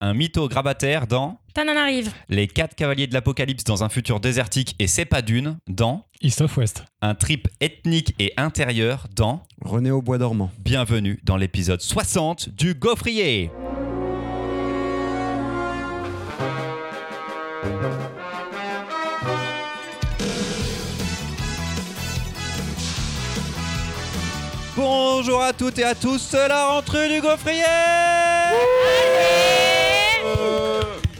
Un mytho grabataire dans T'en en arrive. Les quatre cavaliers de l'apocalypse dans un futur désertique et c'est pas d'une dans East of West. un trip ethnique et intérieur dans René au bois dormant. Bienvenue dans l'épisode 60 du Gaufrier. Bonjour à toutes et à tous, c'est la rentrée du Gaufrier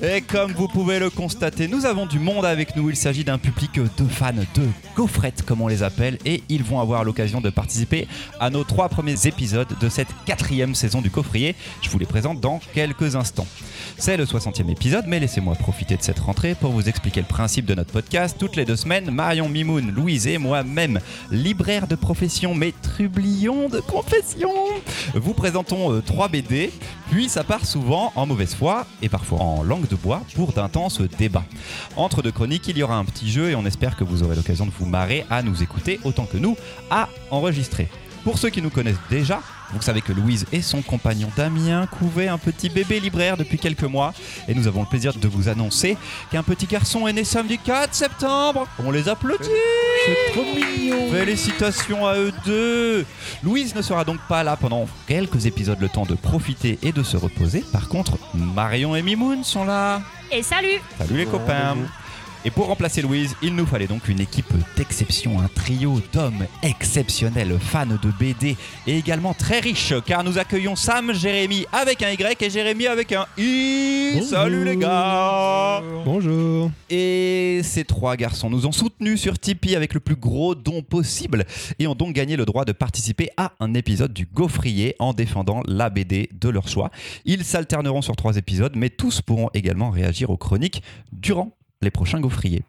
Et comme vous pouvez le constater, nous avons du monde avec nous. Il s'agit d'un public de fans de gaufrettes, comme on les appelle, et ils vont avoir l'occasion de participer à nos trois premiers épisodes de cette quatrième saison du Gaufrier. Je vous les présente dans quelques instants. C'est le 60e épisode, mais laissez-moi profiter de cette rentrée pour vous expliquer le principe de notre podcast. Toutes les deux semaines, Marion Mimoun, Louise et moi-même, libraire de profession mais trublion de confession, vous présentons euh, trois BD, puis ça part souvent en mauvaise foi et parfois en langue de bois pour d'intenses débats. Entre deux chroniques, il y aura un petit jeu et on espère que vous aurez l'occasion de vous marrer à nous écouter autant que nous à enregistrer. Pour ceux qui nous connaissent déjà, vous savez que Louise et son compagnon Damien couvaient un petit bébé libraire depuis quelques mois et nous avons le plaisir de vous annoncer qu'un petit garçon est né samedi 4 septembre. On les applaudit C'est trop mignon. Félicitations à eux deux Louise ne sera donc pas là pendant quelques épisodes, le temps de profiter et de se reposer. Par contre, Marion et Mimoun sont là. Et salut Salut les copains et pour remplacer Louise, il nous fallait donc une équipe d'exception, un trio d'hommes exceptionnels, fans de BD et également très riches, car nous accueillons Sam, Jérémy avec un Y et Jérémy avec un I. Bonjour. Salut les gars Bonjour. Et ces trois garçons nous ont soutenus sur Tipeee avec le plus gros don possible et ont donc gagné le droit de participer à un épisode du Gaufrier en défendant la BD de leur choix. Ils s'alterneront sur trois épisodes, mais tous pourront également réagir aux chroniques durant les prochains gaufriers.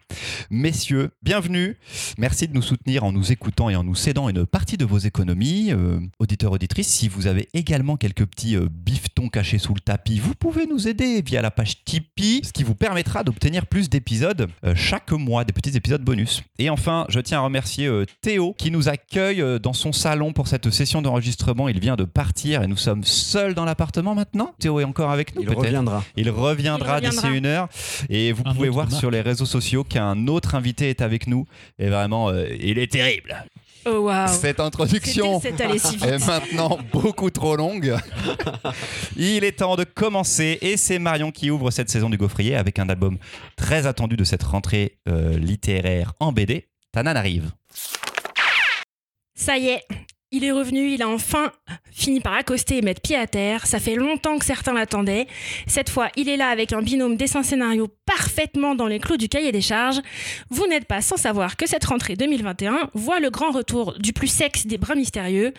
Messieurs, bienvenue. Merci de nous soutenir en nous écoutant et en nous cédant une partie de vos économies. Euh, auditeurs, auditrices, si vous avez également quelques petits euh, bifetons cachés sous le tapis, vous pouvez nous aider via la page Tipeee, ce qui vous permettra d'obtenir plus d'épisodes euh, chaque mois, des petits épisodes bonus. Et enfin, je tiens à remercier euh, Théo qui nous accueille euh, dans son salon pour cette session d'enregistrement. Il vient de partir et nous sommes seuls dans l'appartement maintenant. Théo est encore avec nous Il reviendra. il reviendra d'ici une heure et vous Un pouvez voir. sur les réseaux sociaux qu'un autre invité est avec nous et vraiment euh, il est terrible. Oh waouh Cette introduction est maintenant beaucoup trop longue. il est temps de commencer et c'est Marion qui ouvre cette saison du Gaufrier avec un album très attendu de cette rentrée euh, littéraire en BD. Tanan arrive. Ça y est, il est revenu, il a enfin fini par accoster et mettre pied à terre. Ça fait longtemps que certains l'attendaient. Cette fois, il est là avec un binôme dessin-scénario parfaitement dans les clous du cahier des charges. Vous n'êtes pas sans savoir que cette rentrée 2021 voit le grand retour du plus sexe des bras mystérieux.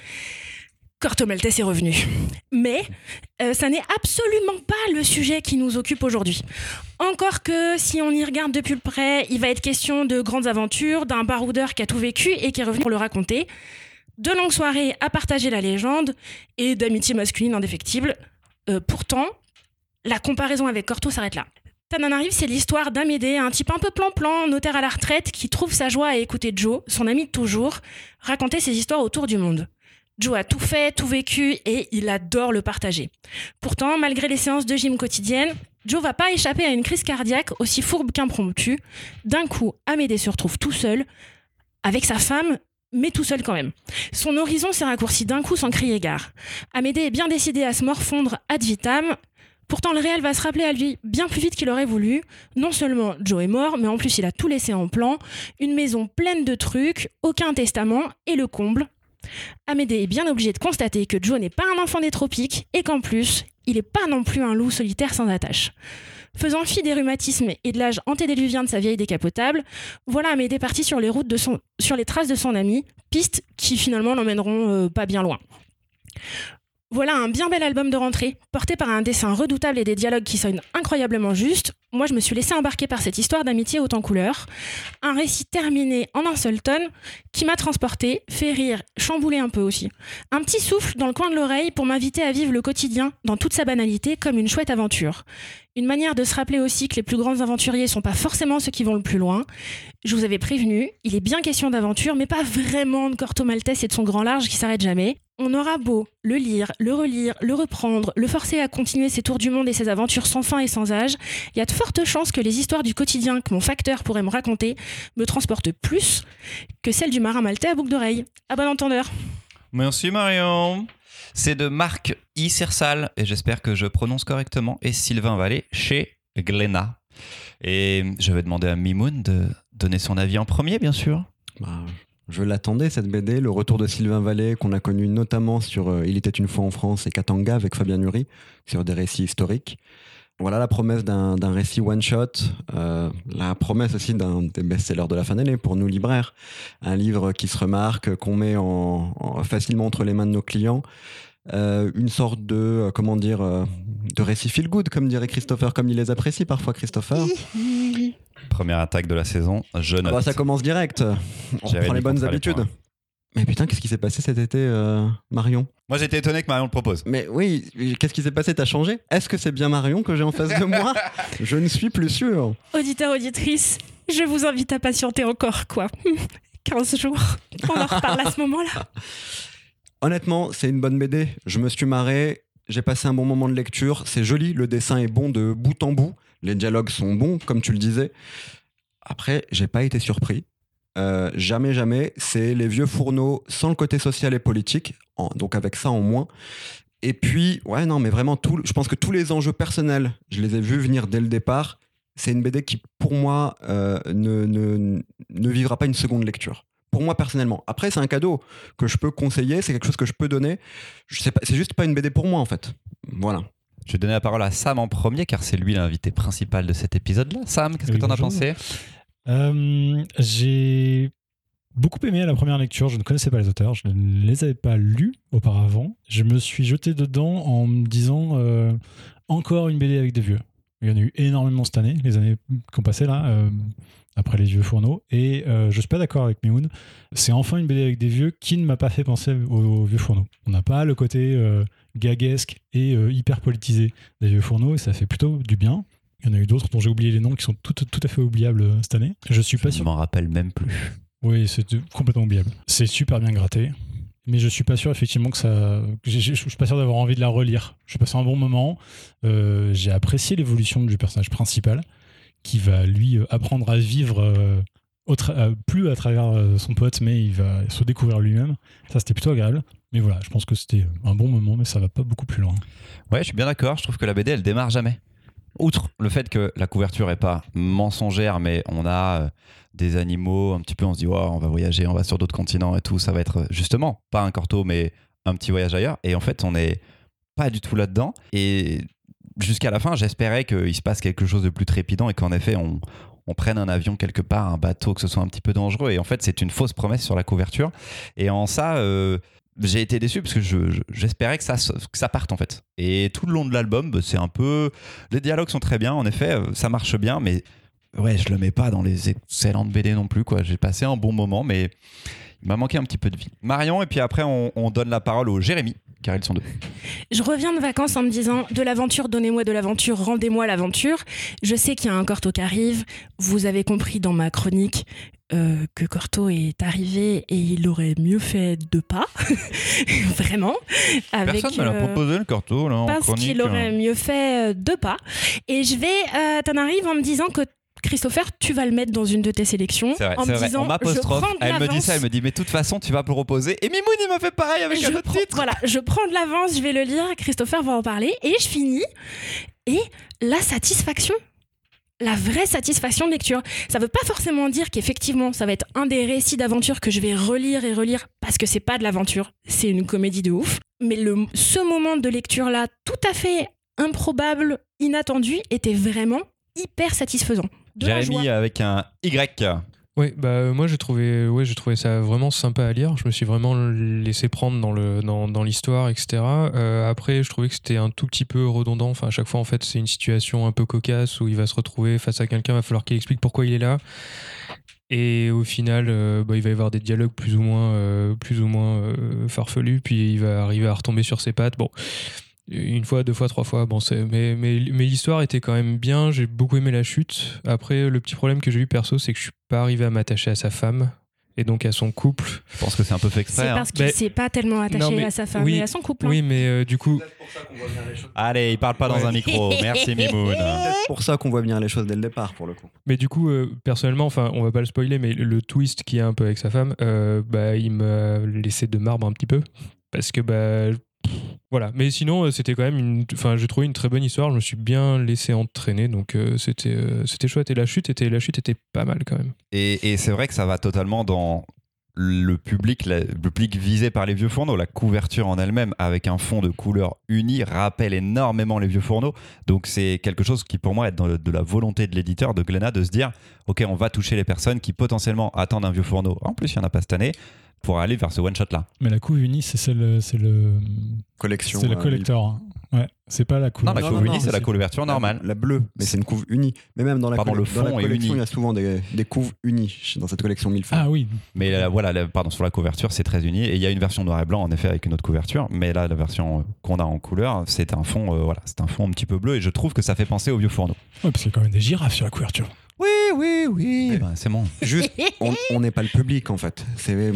Corto Maltese est revenu. Mais euh, ça n'est absolument pas le sujet qui nous occupe aujourd'hui. Encore que si on y regarde de plus près, il va être question de grandes aventures, d'un baroudeur qui a tout vécu et qui est revenu pour le raconter, de longues soirées à partager la légende et d'amitié masculine indéfectible. Euh, pourtant, la comparaison avec Corto s'arrête là. Tananarive, c'est l'histoire d'Amédée, un type un peu plan-plan, notaire à la retraite, qui trouve sa joie à écouter Joe, son ami de toujours, raconter ses histoires autour du monde. Joe a tout fait, tout vécu et il adore le partager. Pourtant, malgré les séances de gym quotidiennes, Joe va pas échapper à une crise cardiaque aussi fourbe qu'impromptue. D'un coup, Amédée se retrouve tout seul, avec sa femme, mais tout seul quand même. Son horizon s'est raccourci d'un coup sans crier gare. Amédée est bien décidé à se morfondre ad vitam. Pourtant, le réel va se rappeler à lui bien plus vite qu'il aurait voulu. Non seulement Joe est mort, mais en plus il a tout laissé en plan. Une maison pleine de trucs, aucun testament et le comble. Amédée est bien obligé de constater que Joe n'est pas un enfant des tropiques et qu'en plus, il n'est pas non plus un loup solitaire sans attache. Faisant fi des rhumatismes et de l'âge antédéluvien de sa vieille décapotable, voilà Amédée parti sur les routes de son, sur les traces de son ami, pistes qui finalement l'emmèneront euh, pas bien loin. Voilà un bien bel album de rentrée, porté par un dessin redoutable et des dialogues qui sonnent incroyablement justes. Moi, je me suis laissé embarquer par cette histoire d'amitié haute en couleurs. Un récit terminé en un seul tome qui m'a transporté, fait rire, chamboulé un peu aussi. Un petit souffle dans le coin de l'oreille pour m'inviter à vivre le quotidien dans toute sa banalité comme une chouette aventure. Une manière de se rappeler aussi que les plus grands aventuriers sont pas forcément ceux qui vont le plus loin. Je vous avais prévenu, il est bien question d'aventure, mais pas vraiment de Corto Maltese et de son grand large qui s'arrête jamais. On aura beau le lire, le relire, le reprendre, le forcer à continuer ses tours du monde et ses aventures sans fin et sans âge, il y a de fortes chances que les histoires du quotidien que mon facteur pourrait me raconter me transportent plus que celles du marin maltais à boucle d'oreille. À bon entendeur. Merci Marion. C'est de Marc I. Sersal, et j'espère que je prononce correctement, et Sylvain Vallée chez Glénat. Et je vais demander à Mimoun de donner son avis en premier, bien sûr. Bah, je l'attendais cette BD, le retour de Sylvain Vallée qu'on a connu notamment sur euh, Il était une fois en France et Katanga avec Fabien Nury sur des récits historiques. Voilà la promesse d'un récit one-shot, euh, la promesse aussi d'un des best-sellers de la fin d'année pour nous libraires. Un livre qui se remarque, qu'on met en, en- facilement entre les mains de nos clients. Euh, une sorte de, comment dire, de récit feel good, comme dirait Christopher, comme il les apprécie parfois, Christopher. Première attaque de la saison, je Ah note. bah, ça commence direct. On Jérémy reprend les bonnes les habitudes. Mais putain, qu'est-ce qui s'est passé cet été, euh, Marion? Moi j'étais étonné que Marion le propose. Mais oui, qu'est-ce qui s'est passé? T'as changé? Est-ce que c'est bien Marion que j'ai en face de moi? Je ne suis plus sûr. Auditeur, auditrice, je vous invite à patienter encore, quoi. 15 jours. On en reparle à ce moment-là. Honnêtement, c'est une bonne BD. Je me suis marré. J'ai passé un bon moment de lecture. C'est joli. Le dessin est bon de bout en bout. Les dialogues sont bons, comme tu le disais. Après, j'ai pas été surpris. Euh, jamais, jamais. C'est les vieux fourneaux sans le côté social et politique. donc avec ça en moins. Et puis, ouais, non, mais vraiment, tout, je pense que tous les enjeux personnels, je les ai vus venir dès le départ. C'est une BD qui, pour moi, euh, ne, ne, ne vivra pas une seconde lecture. Pour moi, personnellement. Après, c'est un cadeau que je peux conseiller, c'est quelque chose que je peux donner. Je sais pas, c'est juste pas une BD pour moi, en fait. Voilà. Je vais donner la parole à Sam en premier, car c'est lui l'invité principal de cet épisode-là. Sam, qu'est-ce que Oui, t'en as pensé? Euh, J'ai beaucoup aimé à la première lecture. Je ne connaissais pas les auteurs. Je ne les avais pas lus auparavant. Je me suis jeté dedans en me disant euh, encore une BD avec des vieux. Il y en a eu énormément cette année, les années qui ont passé là, euh, après les vieux fourneaux. Et euh, je suis pas d'accord avec Mimoun. C'est enfin une BD avec des vieux qui ne m'a pas fait penser aux, aux vieux fourneaux. On n'a pas le côté euh, gaguesque et euh, hyper politisé des vieux fourneaux et ça fait plutôt du bien. Il y en a eu d'autres dont j'ai oublié les noms qui sont tout, tout à fait oubliables euh, cette année. Je suis pas Je sûr. m'en rappelle même plus. Oui, c'est complètement oubliable. C'est super bien gratté. Mais je suis pas sûr effectivement que ça. Je suis pas sûr d'avoir envie de la relire. J'ai passé un bon moment. Euh, j'ai apprécié l'évolution du personnage principal, qui va lui euh, apprendre à vivre euh, euh, plus à travers euh, son pote, mais il va se découvrir lui-même. Ça, c'était plutôt agréable. Mais voilà, je pense que c'était un bon moment, mais ça va pas beaucoup plus loin. Ouais, je suis bien d'accord. Je trouve que la BD, elle démarre jamais. Outre le fait que la couverture est pas mensongère, mais on a des animaux, un petit peu, on se dit, Ouah, on va voyager, on va sur d'autres continents et tout. Ça va être justement pas un corto, mais un petit voyage ailleurs. Et en fait, on n'est pas du tout là-dedans. Et jusqu'à la fin, j'espérais qu'il se passe quelque chose de plus trépidant et qu'en effet, on, prenne un avion quelque part, un bateau, que ce soit un petit peu dangereux. Et en fait, c'est une fausse promesse sur la couverture. Et en ça, euh, j'ai été déçu parce que je- je- j'espérais que ça, se- que ça parte en fait. Et tout le long de l'album, bah, c'est un peu. Les dialogues sont très bien, en effet, euh, ça marche bien, mais ouais, je le mets pas dans les excellentes BD non plus. quoi. J'ai passé un bon moment, mais il m'a manqué un petit peu de vie. Marion, et puis après, on, on donne la parole au Jérémy, car ils sont deux. Je reviens de vacances en me disant de l'aventure, donnez-moi de l'aventure, rendez-moi l'aventure. Je sais qu'il y a un Corto qui arrive. Vous avez compris dans ma chronique euh, que Corto est arrivé et il aurait mieux fait de pas. Vraiment. Avec, Personne ne l'a euh, proposé le carto là, en parce qu'il aurait mieux fait euh, deux pas. Et je vais, euh, t'en arrives en me disant que Christopher, tu vas le mettre dans une de tes sélections. C'est vrai, en me vrai. disant, je prends de Elle me dit ça, elle me dit, mais de toute façon, tu vas proposer. Et Mimoun, il m'a fait pareil avec je un autre titre. Voilà, je prends de l'avance, je vais le lire, Christopher va en parler, et je finis. Et la satisfaction, la vraie satisfaction de lecture. Ça veut pas forcément dire qu'effectivement, ça va être un des récits d'aventure que je vais relire et relire parce que c'est pas de l'aventure, c'est une comédie de ouf. Mais le, ce moment de lecture-là, tout à fait improbable, inattendu, était vraiment hyper satisfaisant. De Jérémy avec un Y. Oui, bah euh, moi j'ai trouvé, ouais, j'ai trouvé ça vraiment sympa à lire. Je me suis vraiment laissé prendre dans le dans, dans l'histoire, etc. Euh, après, je trouvais que c'était un tout petit peu redondant. Enfin, à chaque fois, en fait, c'est une situation un peu cocasse où il va se retrouver face à quelqu'un, va falloir qu'il explique pourquoi il est là. Et au final, euh, bah, il va y avoir des dialogues plus ou moins, euh, plus ou moins euh, farfelus, puis il va arriver à retomber sur ses pattes. Bon, une fois, deux fois, trois fois. Bon, c'est, mais, mais, mais l'histoire était quand même bien. J'ai beaucoup aimé la chute. Après, le petit problème que j'ai eu perso, c'est que je suis pas arrivé à m'attacher à sa femme. et donc à son couple. Je pense que c'est un peu fait exprès. C'est hein. parce qu'il Mais- s'est pas tellement attaché Non, mais- à sa femme oui, et à son couple. hein. Oui, mais euh, du coup, Allez, il parle pas dans Ouais. un micro. Merci Mimoun. C'est pour ça qu'on voit bien les choses dès le départ, pour le coup. mais du coup, euh, personnellement, enfin, on va pas le spoiler, mais le, twist qu'il y a un peu avec sa femme, euh, bah, il m'a laissé de marbre un petit peu, parce que bah, voilà. Mais sinon, euh, c'était quand même une, enfin, j'ai trouvé une très bonne histoire. Je me suis bien laissé entraîner, donc euh, c'était, euh, c'était chouette. Et la chute était, la chute était pas mal quand même. Et, c'est vrai que ça va totalement dans le public, le public visé par les vieux fourneaux. La couverture en elle-même, avec un fond de couleur uni, rappelle énormément les vieux fourneaux. Donc c'est quelque chose qui, pour moi, est dans de la volonté de l'éditeur, de Glénat, de se dire Ok, on va toucher les personnes qui potentiellement attendent un vieux fourneau. En plus, il n'y en a pas cette année pour aller vers ce one-shot-là. Mais la couve unie, c'est celle, c'est le, Collection. c'est la euh, collector. hein. Ouais, c'est pas la couve. Non, la couve unie, c'est la couverture normale. La, bleue, mais c'est une couve unie. Mais même dans la, Pardon, le dans la fond collection, il y a souvent des, des couves unies dans cette collection mille Ah oui, Mais là, voilà, là, pardon, sur la couverture, c'est très uni. Et il y a une version noir et blanc, en effet, avec une autre couverture. Mais là, la version euh, qu'on a en couleur, c'est un fond, euh, voilà, c'est un fond un petit peu bleu. Et je trouve que ça fait penser aux vieux fourneaux. Ouais, parce qu'il y a quand même des girafes sur la couverture. Oui, oui, oui. Ben, c'est bon. Juste, on on n'est pas le public en fait. C'est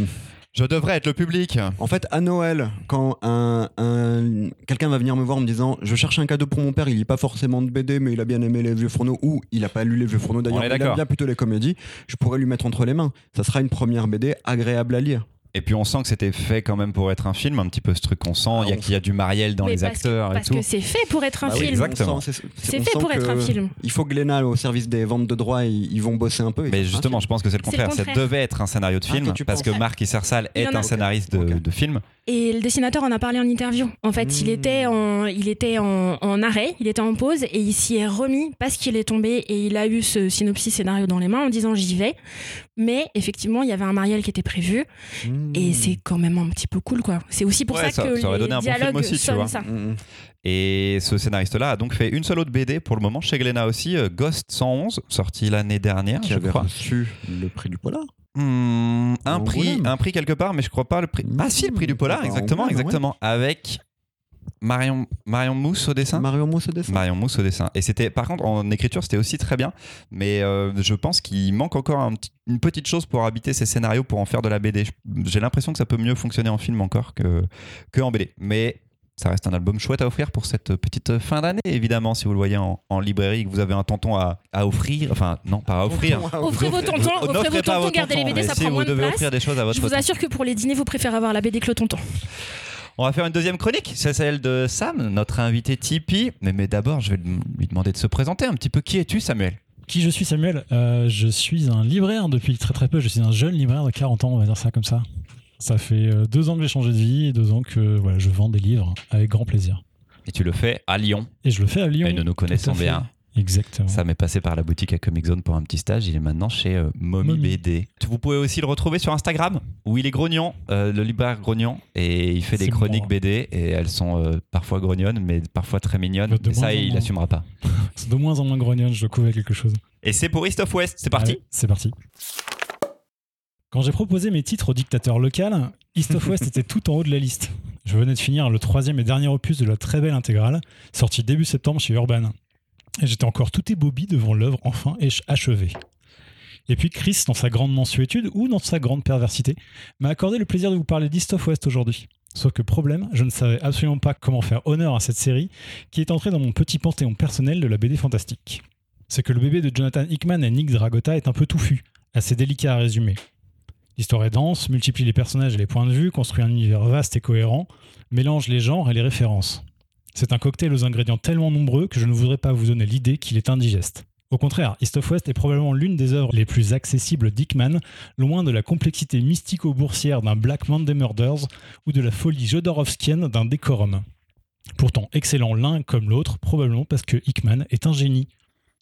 Je devrais être le public. en fait à Noël quand un, un- quelqu'un va venir me voir en me disant je cherche un cadeau pour mon père, il lit pas forcément de BD mais il a bien aimé les vieux fourneaux ou il a pas lu les vieux fourneaux d'ailleurs, il aime bien plutôt les comédies. Je pourrais lui mettre entre les mains. Ça sera une première BD agréable à lire. Et puis on sent que c'était fait quand même pour être un film, un petit peu ce truc qu'on sent. il y a on qu'il y a du Marielle dans Mais les parce que- acteurs et Parce tout. que c'est fait pour être un Bah oui, film. exactement. C'est- fait pour être un film. Il faut que Glénat au service des ventes de droits, ils, ils vont bosser un peu. et Mais justement, je pense que c'est le contraire. Ça devait être un scénario de Ah, film parce que Marc Issersal Il est un scénariste de film. Et le dessinateur en a parlé en interview. En fait, il Mmh. était, en, il était en, en arrêt, il était en pause et il s'y est remis parce qu'il est tombé et il a eu ce synopsis scénario dans les mains en disant j'y vais. Mais effectivement, il y avait un Marielle qui était prévu Mmh. et c'est quand même un petit peu cool quoi. C'est aussi pour Ouais, ça, ça- que ça aurait les donné un bon film dialogues aussi, tu sonnent vois. ça. Mmh. Et ce scénariste-là a donc fait une seule autre BD pour le moment chez Glénat aussi, euh, Ghost 111, sorti l'année dernière, Qui je avait crois. reçu le prix du polar. Hmm, un prix, un prix quelque part, mais je crois pas le prix. Ah si, le prix du polar, À exactement, Angoulême, exactement, avec Marion, Marion Mousse au dessin. Marion Mousse au dessin. Marion Mousse au dessin. Et c'était, par contre, en écriture, c'était aussi très bien. Mais euh, je pense qu'il manque encore un une petite chose pour habiter ces scénarios, pour en faire de la BD. J'ai l'impression que ça peut mieux fonctionner en film encore que, que en BD. Mais ça reste un album chouette à offrir pour cette petite fin d'année, évidemment, si vous le voyez en, en librairie, et que vous avez un tonton à, à offrir. Enfin, non, pas à offrir. Offrez vos tontons, offrez vos gardez les BD, ça si prend vous moins de devez place. offrir des choses à votre Je vous tonton. assure que pour les dîners, vous préférez avoir la BD que le tonton. On va faire une deuxième chronique, c'est celle de Sam, notre invité Tipeee. Mais, mais d'abord, je vais lui demander de se présenter un petit peu. Qui es-tu, Samuel? Qui je suis, Samuel? Euh, Je suis un libraire depuis très très peu. Je suis un jeune libraire de 40 ans, on va dire ça comme ça. Ça fait euh, deux ans que j'ai changé de vie et deux ans que voilà, je vends des livres avec grand plaisir. Et tu le fais à Lyon. Et je le fais à Lyon. Et nous nous connaissons bien. Exactement. Sam est passé par la boutique à Comic Zone pour un petit stage. Il est maintenant chez euh, Mommy Mommy. BD. Vous pouvez aussi le retrouver sur Instagram où il est grognon, euh, le libraire grognon. Et il fait des chroniques. BD. Et elles sont euh, parfois grognonnes, mais parfois très mignonnes. Mais ça, il n'assumera pas. C'est de moins en moins grognonne, je dois couvrir quelque chose. Et c'est pour East of West. C'est parti. C'est parti. Quand j'ai proposé mes titres au dictateur local, East of West était tout en haut de la liste. Je venais de finir le troisième et dernier opus de la très belle intégrale, sorti début septembre chez Urban. Et j'étais encore tout ébobie devant l'œuvre enfin achevée. Et puis Chris, dans sa grande mensuétude ou dans sa grande perversité, m'a accordé le plaisir de vous parler d'East of West aujourd'hui. Sauf que problème, je ne savais absolument pas comment faire honneur à cette série qui est entrée dans mon petit panthéon personnel de la BD fantastique. C'est que le bébé de Jonathan Hickman et Nick Dragota est un peu touffu, assez délicat à résumer. L'histoire est dense, multiplie les personnages et les points de vue, construit un univers vaste et cohérent, mélange les genres et les références. C'est un cocktail aux ingrédients tellement nombreux que je ne voudrais pas vous donner l'idée qu'il est indigeste. Au contraire, East of West est probablement l'une des œuvres les plus accessibles d'Hickman, loin de la complexité mystico-boursière d'un Black Monday Murders ou de la folie jodorowskienne d'un décorum. Pourtant excellent l'un comme l'autre, probablement parce que Hickman est un génie.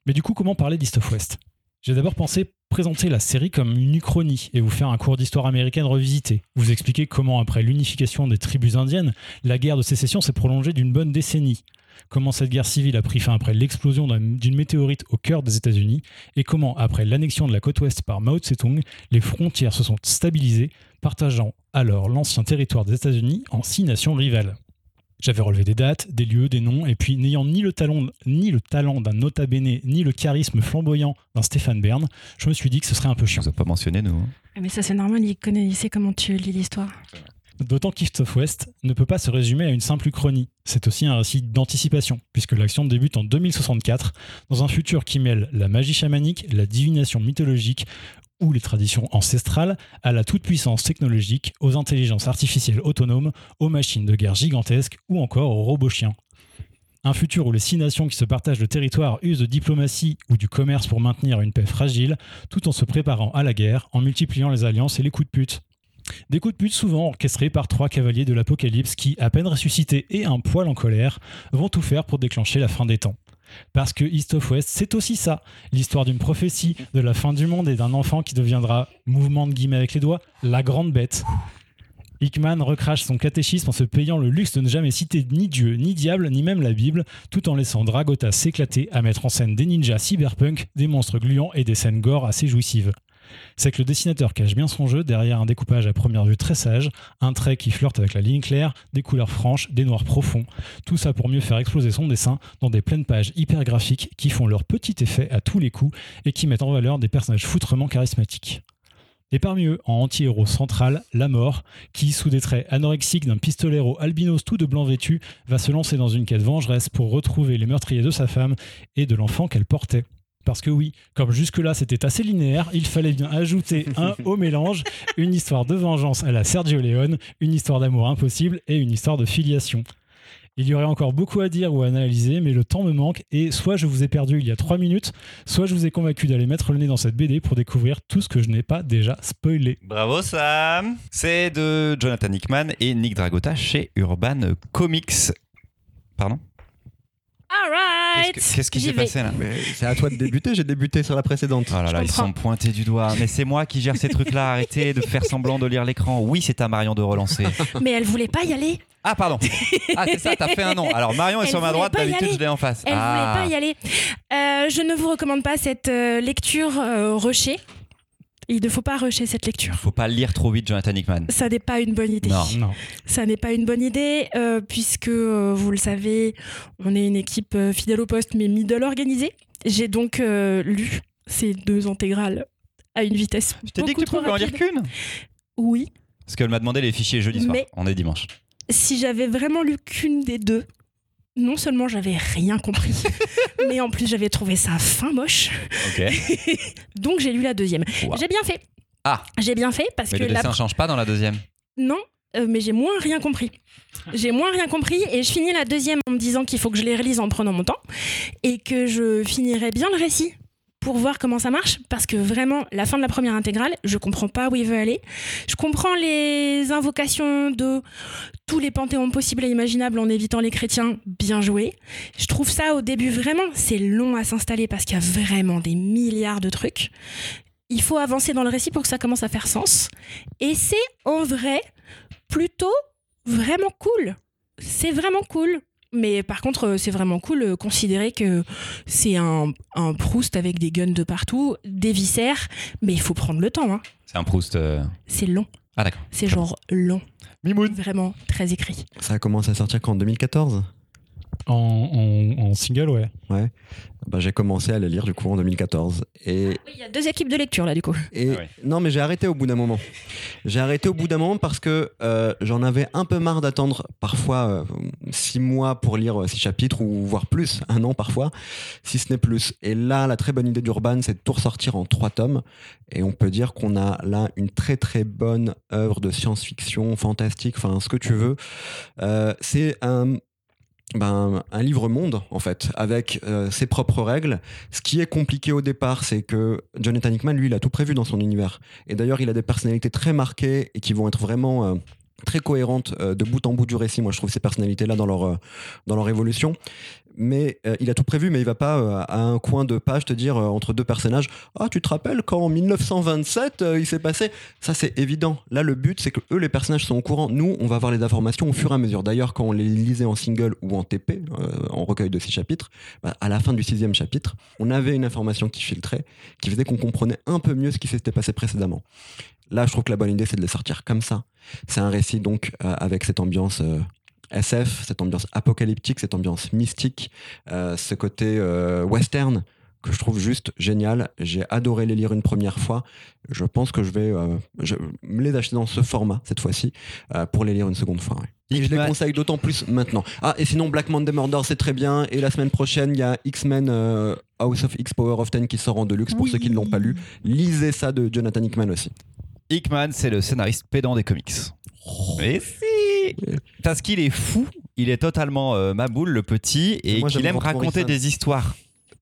Mais du coup, comment parler d'East of West? J'ai d'abord pensé présenter la série comme une uchronie et vous faire un cours d'histoire américaine revisité. Vous expliquer comment, après l'unification des tribus indiennes, la guerre de sécession s'est prolongée d'une bonne décennie. Comment cette guerre civile a pris fin après l'explosion d'un- d'une météorite au cœur des États-Unis et comment, après l'annexion de la côte ouest par Mao Tse-tung, les frontières se sont stabilisées, partageant alors l'ancien territoire des États-Unis en six nations rivales. J'avais relevé des dates, des lieux, des noms, et puis n'ayant ni le talent, ni le talent d'un nota bene, ni le charisme flamboyant d'un Stéphane Bern, je me suis dit que ce serait un peu On chiant. vous a pas mentionné, nous. hein. Mais ça, c'est normal, il connaît, il sait comment tu lis l'histoire. D'autant qu'East of West ne peut pas se résumer à une simple uchronie. C'est aussi un récit d'anticipation, puisque l'action débute en 2064, dans un futur qui mêle la magie chamanique, la divination mythologique ou les traditions ancestrales à la toute-puissance technologique, aux intelligences artificielles autonomes, aux machines de guerre gigantesques ou encore aux robots chiens. Un futur où les six nations qui se partagent le territoire usent de diplomatie ou du commerce pour maintenir une paix fragile, tout en se préparant à la guerre, en multipliant les alliances et les coups de pute. Des coups de pute souvent orchestrés par trois cavaliers de l'Apocalypse qui, à peine ressuscités et un poil en colère, vont tout faire pour déclencher la fin des temps. Parce que East of West, c'est aussi ça, l'histoire d'une prophétie, de la fin du monde et d'un enfant qui deviendra, mouvement de guillemets avec les doigts, la grande bête. Hickman recrache son catéchisme en se payant le luxe de ne jamais citer ni Dieu, ni diable, ni même la Bible, tout en laissant Dragota s'éclater à mettre en scène des ninjas cyberpunk, des monstres gluants et des scènes gore assez jouissives. C'est que le dessinateur cache bien son jeu derrière un découpage à première vue très sage, un trait qui flirte avec la ligne claire, des couleurs franches, des noirs profonds, tout ça pour mieux faire exploser son dessin dans des pleines pages hyper graphiques qui font leur petit effet à tous les coups et qui mettent en valeur des personnages foutrement charismatiques. Et parmi eux, en anti-héros central, la mort, qui, sous des traits anorexiques d'un pistolero albinos tout de blanc vêtu, va se lancer dans une quête vengeresse pour retrouver les meurtriers de sa femme et de l'enfant qu'elle portait. Parce que oui, comme jusque-là c'était assez linéaire, il fallait bien ajouter un au mélange, une histoire de vengeance à la Sergio Leone, une histoire d'amour impossible et une histoire de filiation. Il y aurait encore beaucoup à dire ou à analyser, mais le temps me manque et soit je vous ai perdu il y a 3 minutes, soit je vous ai convaincu d'aller mettre le nez dans cette BD pour découvrir tout ce que je n'ai pas déjà spoilé. Bravo Sam C'est de Jonathan Hickman et Nick Dragota chez Urban Comics. Pardon? Alright Qu'est-ce que- Qu'est-ce qui s'est passé là c'est à toi de débuter, j'ai débuté sur la précédente. Oh là là, ils sont pointés du doigt. Mais c'est moi qui gère ces trucs-là. Arrêtez de faire semblant de lire l'écran. Oui, c'est à Marion de relancer. Mais elle voulait pas y aller. Ah, pardon. Ah, c'est ça, t'as fait un nom. Alors, Marion est Elle sur ma droite, d'habitude, je l'ai en face. Elle ah. voulait pas y aller. Euh, je ne vous recommande pas cette euh, lecture euh, rushée. Il ne faut pas rusher cette lecture. Faut pas lire trop vite, Jonathan Hickman. Ça n'est pas une bonne idée. Non. Non. Ça n'est pas une bonne idée euh, puisque, euh, vous le savez, on est une équipe euh, fidèle au poste mais middle organisée. J'ai donc euh, lu ces deux intégrales à une vitesse Je t'ai dit que tu pouvais en lire qu'une. Oui, Parce qu'elle m'a demandé les fichiers jeudi soir. Mais- On est dimanche. si j'avais vraiment lu qu'une des deux, non seulement j'avais rien compris, mais en plus j'avais trouvé ça fin moche. Donc j'ai lu la deuxième. Wow. J'ai bien fait. Ah. J'ai bien fait parce Mais que le la dessin change pas dans la deuxième. Non, euh, mais j'ai moins rien compris. J'ai moins rien compris et je finis la deuxième en me disant qu'il faut que je les relise en prenant mon temps et que je finirai bien le récit pour voir comment ça marche parce que vraiment la fin de la première intégrale je comprends pas où il veut aller. Je comprends les invocations de tous les panthéons possibles et imaginables en évitant les chrétiens. Bien joué. Je trouve ça au début vraiment c'est long à s'installer parce qu'il y a vraiment des milliards de trucs. Il faut avancer dans le récit pour que ça commence à faire sens. Et c'est en vrai plutôt vraiment cool. C'est vraiment cool. Mais par contre, euh, c'est vraiment cool euh, considérer que c'est un, un Proust avec des guns de partout, des viscères, mais il faut prendre le temps. hein. C'est un Proust. euh, C'est long. Ah, d'accord. C'est genre long. Mimoun. Vraiment très écrit. Ça a commencé à sortir qu'en 2014 En, en- en single, ouais. bah, J'ai commencé à les lire du coup en 2014. Et Il y a deux équipes de lecture là du coup. Et Ah ouais. non, mais j'ai arrêté au bout d'un moment. J'ai arrêté au bout d'un moment parce que euh, j'en avais un peu marre d'attendre parfois euh, six mois pour lire euh, six chapitres ou voire plus, un an parfois, si ce n'est plus. Et là, la très bonne idée d'Urban, c'est de tout ressortir en trois tomes. Et on peut dire qu'on a là une très très bonne œuvre de science-fiction, fantastique, enfin ce que tu veux. Euh, c'est un ben, un livre-monde, en fait, avec euh, ses propres règles. Ce qui est compliqué au départ, c'est que Jonathan Hickman, lui, il a tout prévu dans son univers. Et d'ailleurs, il a des personnalités très marquées et qui vont être vraiment euh, très cohérentes euh, de bout en bout du récit. Moi, je trouve ces personnalités-là dans leur, dans leur évolution. Mais euh, il a tout prévu, mais il va pas euh, à un coin de page te dire euh, entre deux personnages Ah, tu te rappelles quand en 1927 euh, il s'est passé? Ça, c'est évident. Là, le but, c'est que eux, les personnages sont au courant. Nous, on va avoir les informations au fur et à mesure. D'ailleurs, quand on les lisait en single ou en TP, en recueil de six chapitres, bah, à la fin du sixième chapitre, on avait une information qui filtrait, qui faisait qu'on comprenait un peu mieux ce qui s'était passé précédemment. Là, je trouve que la bonne idée, c'est de les sortir comme ça. C'est un récit, donc, avec cette ambiance. SF, cette ambiance apocalyptique, cette ambiance mystique, euh, ce côté euh, western que je trouve juste génial. J'ai adoré les lire une première fois. Je pense que je vais euh, je- me les acheter dans ce format cette fois-ci pour les lire une seconde fois. ouais. Et je les conseille d'autant plus maintenant. Ah, et sinon, Black Monday Murder, c'est très bien. Et la semaine prochaine, il y a X-Men euh, House of X Power of Ten qui sort en deluxe pour ceux qui ne l'ont pas lu. Lisez ça de Jonathan Hickman aussi. Hickman, c'est le scénariste pédant des comics. Et si Parce qu'il est fou, il est totalement euh, maboule, le petit, et qu'il aime raconter des histoires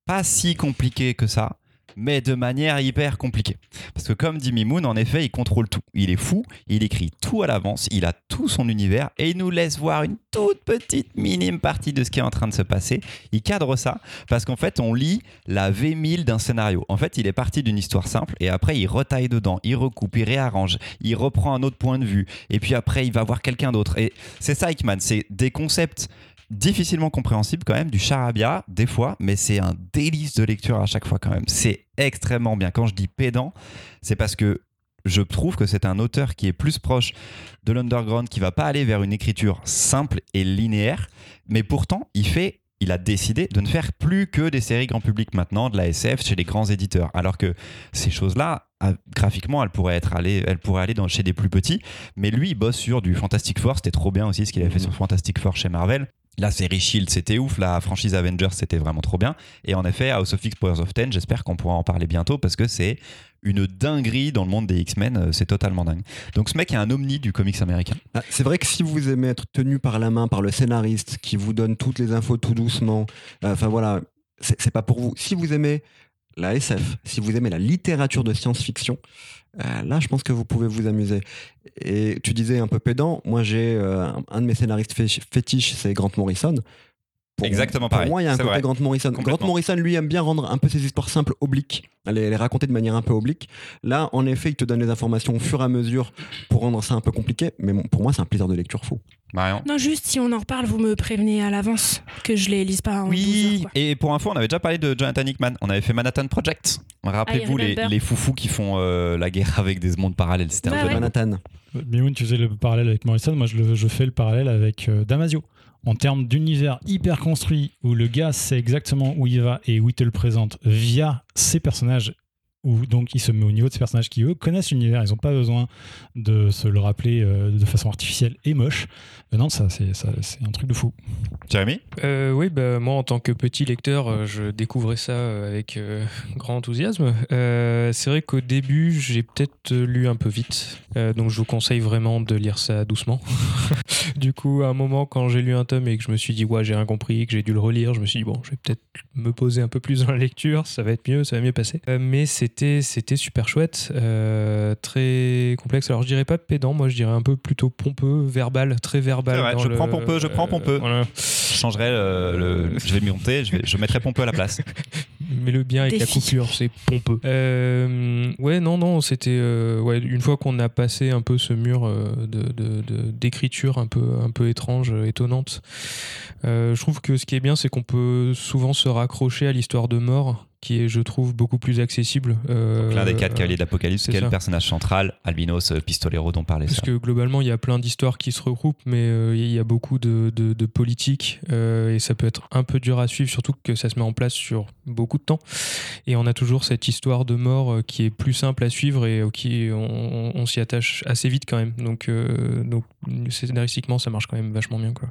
pas si compliquées que ça, mais de manière hyper compliquée. Parce que comme dit Mimoun, en effet, il contrôle tout. Il est fou, il écrit tout à l'avance, il a tout son univers, et il nous laisse voir une toute petite, minime partie de ce qui est en train de se passer. Il cadre ça, parce qu'en fait, on lit la V1000 d'un scénario. En fait, il est parti d'une histoire simple, et après, il retaille dedans, il recoupe, il réarrange, il reprend un autre point de vue, et puis après, il va voir quelqu'un d'autre. Et c'est ça, Hickman, c'est des concepts difficilement compréhensibles quand même, du charabia des fois, mais c'est un délice de lecture à chaque fois quand même. C'est extrêmement bien. Quand je dis pédant, c'est parce que je trouve que c'est un auteur qui est plus proche de l'underground, qui va pas aller vers une écriture simple et linéaire, mais pourtant il fait, il a décidé de ne faire plus que des séries grand public maintenant, de la SF chez les grands éditeurs, alors que ces choses-là, ah, graphiquement, elles pourraient être allées, elles pourraient aller dans, chez des plus petits, mais lui il bosse sur du Fantastic Four, c'était trop bien aussi ce qu'il avait fait sur Fantastic Four chez Marvel. La série Shield, c'était ouf. La franchise Avengers, c'était vraiment trop bien. Et en effet, House of X, Powers of Ten, j'espère qu'on pourra en parler bientôt parce que c'est une dinguerie dans le monde des X-Men. euh, C'est totalement dingue. Donc ce mec est un omni du comics américain. Ah, C'est vrai que si vous aimez être tenu par la main par le scénariste qui vous donne toutes les infos tout doucement, euh, enfin voilà, c'est c'est pas pour vous. Si vous aimez la SF, si vous aimez la littérature de science-fiction, euh, là je pense que vous pouvez vous amuser. Et tu disais un peu pédant, moi j'ai euh, un- de mes scénaristes fé- fétiches, c'est Grant Morrison. Pour- Exactement pour pareil, moi, il y a un côté vrai. Grant Morrison. Grant Morrison, lui, aime bien rendre un peu ses histoires simples obliques, les, les raconter de manière un peu oblique. Là, en effet, il te donne les informations au fur et à mesure pour rendre ça un peu compliqué. Mais bon, pour moi, c'est un plaisir de lecture fou. Marion Non, juste si on en reparle, vous me prévenez à l'avance que je les lise pas en 12 Oui, heures, et pour info, on avait déjà parlé de Jonathan Hickman. On avait fait Manhattan Project. Rappelez-vous I les, remember. les foufous qui font euh, la guerre avec des mondes parallèles. C'était Ouais, un peu ouais. Manhattan. Mimoun, tu faisais le parallèle avec Morrison, moi je, le- je fais le parallèle avec euh, Damasio. En termes d'univers hyper construit, où le gars sait exactement où il va et où il te le présente via ses personnages, où donc il se met au niveau de ces personnages qui, eux, connaissent l'univers, ils n'ont pas besoin de se le rappeler euh, de façon artificielle et moche. Euh, non, ça c'est ça, c'est un truc de fou. Jérémy? Euh, oui, bah, moi en tant que petit lecteur, je découvrais ça avec euh, grand enthousiasme. Euh, c'est vrai qu'au début, j'ai peut-être lu un peu vite, Euh, donc je vous conseille vraiment de lire ça doucement. du coup, à un moment, quand j'ai lu un tome et que je me suis dit, ouais, j'ai rien compris, que j'ai dû le relire, je me suis dit, bon, je vais peut-être me poser un peu plus dans la lecture, ça va être mieux, ça va mieux passer. Euh, mais c'était c'était super chouette, euh, très complexe. Alors je dirais pas pédant, moi je dirais un peu plutôt pompeux, verbal, très verbal. C'est vrai, dans je le- prends pompeux, je prends pompeux. voilà. Je changerai euh, le. Je vais monter, je, vais, je mettrai Pompeux à la place. mais le bien avec la coupure, c'est pompeux. Euh, ouais, non, non, c'était euh, ouais, une fois qu'on a passé un peu ce mur euh, de d'écriture un peu un peu étrange, euh, étonnante. je trouve que ce qui est bien, c'est qu'on peut souvent se raccrocher à l'histoire de mort, qui est, je trouve, beaucoup plus accessible. Euh, L'un des quatre cavaliers de l'Apocalypse, c'est qui est le ça. personnage central, Albinos euh, Pistolero dont parlait Parce ça. que globalement, il y a plein d'histoires qui se regroupent, mais euh, il y a beaucoup de, de, de politique euh, et ça peut être un peu dur à suivre, surtout que ça se met en place sur beaucoup de temps. Et on a toujours cette histoire de mort euh, qui est plus simple à suivre et euh, qui on, on s'y attache assez vite quand même. Donc, euh, donc scénaristiquement, ça marche quand même vachement bien. Quoi.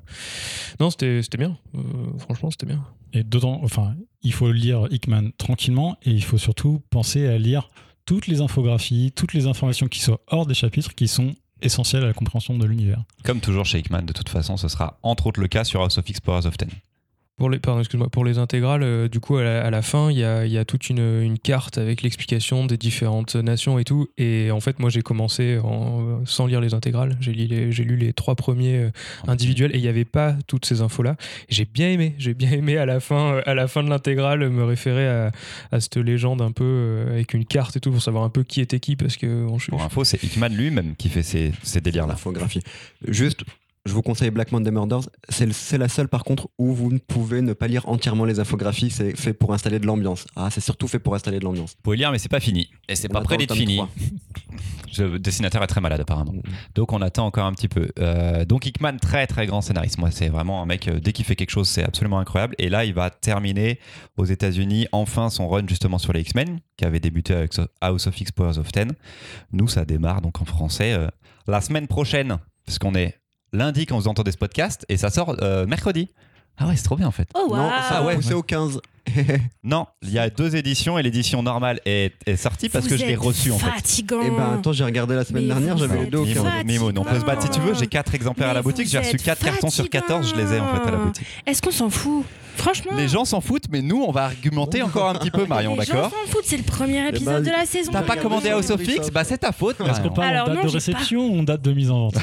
Non, c'était c'était bien. Euh, franchement, c'était bien. Et d'autant, enfin, il faut lire Hickman tranquillement et il faut surtout penser à lire toutes les infographies, toutes les informations qui sont hors des chapitres qui sont essentielles à la compréhension de l'univers. Comme toujours chez Hickman, de toute façon, ce sera entre autres le cas sur House of X of Ten. Pour les, pardon, excuse-moi, pour les intégrales, euh, du coup, à la, à la fin, il y a, il y a toute une, une carte avec l'explication des différentes nations et tout. Et en fait, moi, j'ai commencé en- sans lire les intégrales. J'ai lu les, j'ai lu les trois premiers euh, individuels et il n'y avait pas toutes ces infos-là. J'ai bien aimé. J'ai bien aimé à la fin, euh, à la fin de l'intégrale, me référer à, à cette légende un peu euh, avec une carte et tout pour savoir un peu qui était qui parce que bon, je suis. Pour info, c'est Hickman lui-même qui fait ces, ces délires-là. L'infographie. Juste, je vous conseille Black Monday Murders. C'est le- c'est la seule, par contre, où vous ne pouvez ne pas lire entièrement les infographies. C'est fait pour installer de l'ambiance. Ah, c'est surtout fait pour installer de l'ambiance. Vous pouvez lire, mais c'est pas fini. Et c'est On pas près d'être fini. 3. Le dessinateur est très malade apparemment. Donc on attend encore un petit peu. Euh, donc Hickman, très très grand scénariste. Moi, c'est vraiment un mec, euh, dès qu'il fait quelque chose, c'est absolument incroyable. Et là, il va terminer aux États-Unis enfin son run justement sur les X-Men, qui avait débuté avec House of X Powers of Ten. Nous, ça démarre donc en français euh, la semaine prochaine, parce qu'on est lundi quand vous entendez ce podcast, et ça sort euh, mercredi. Ah ouais, c'est trop bien en fait. Oh, Non, waouh. ça ouais, c'est au 15. Non, il y a deux éditions et l'édition normale est, est sortie parce Vous que je l'ai reçue en fait. fatigant. Eh ben attends, j'ai regardé la semaine Mais dernière, j'avais les deux au 15. fatigant. Mimoun, on peut se battre si tu veux. J'ai quatre exemplaires à la boutique. J'ai reçu quatre cartons sur 14. Je les ai en fait à la boutique. Est-ce qu'on s'en fout? Franchement. Les gens s'en foutent, mais nous, on va argumenter encore un petit peu, Marion, les gens d'accord s'en foutent, c'est le premier épisode ben, de la saison. T'as pas commandé House of X. Bah, c'est ta faute. Est-ce qu'on parle date non, de réception ou en date de mise en vente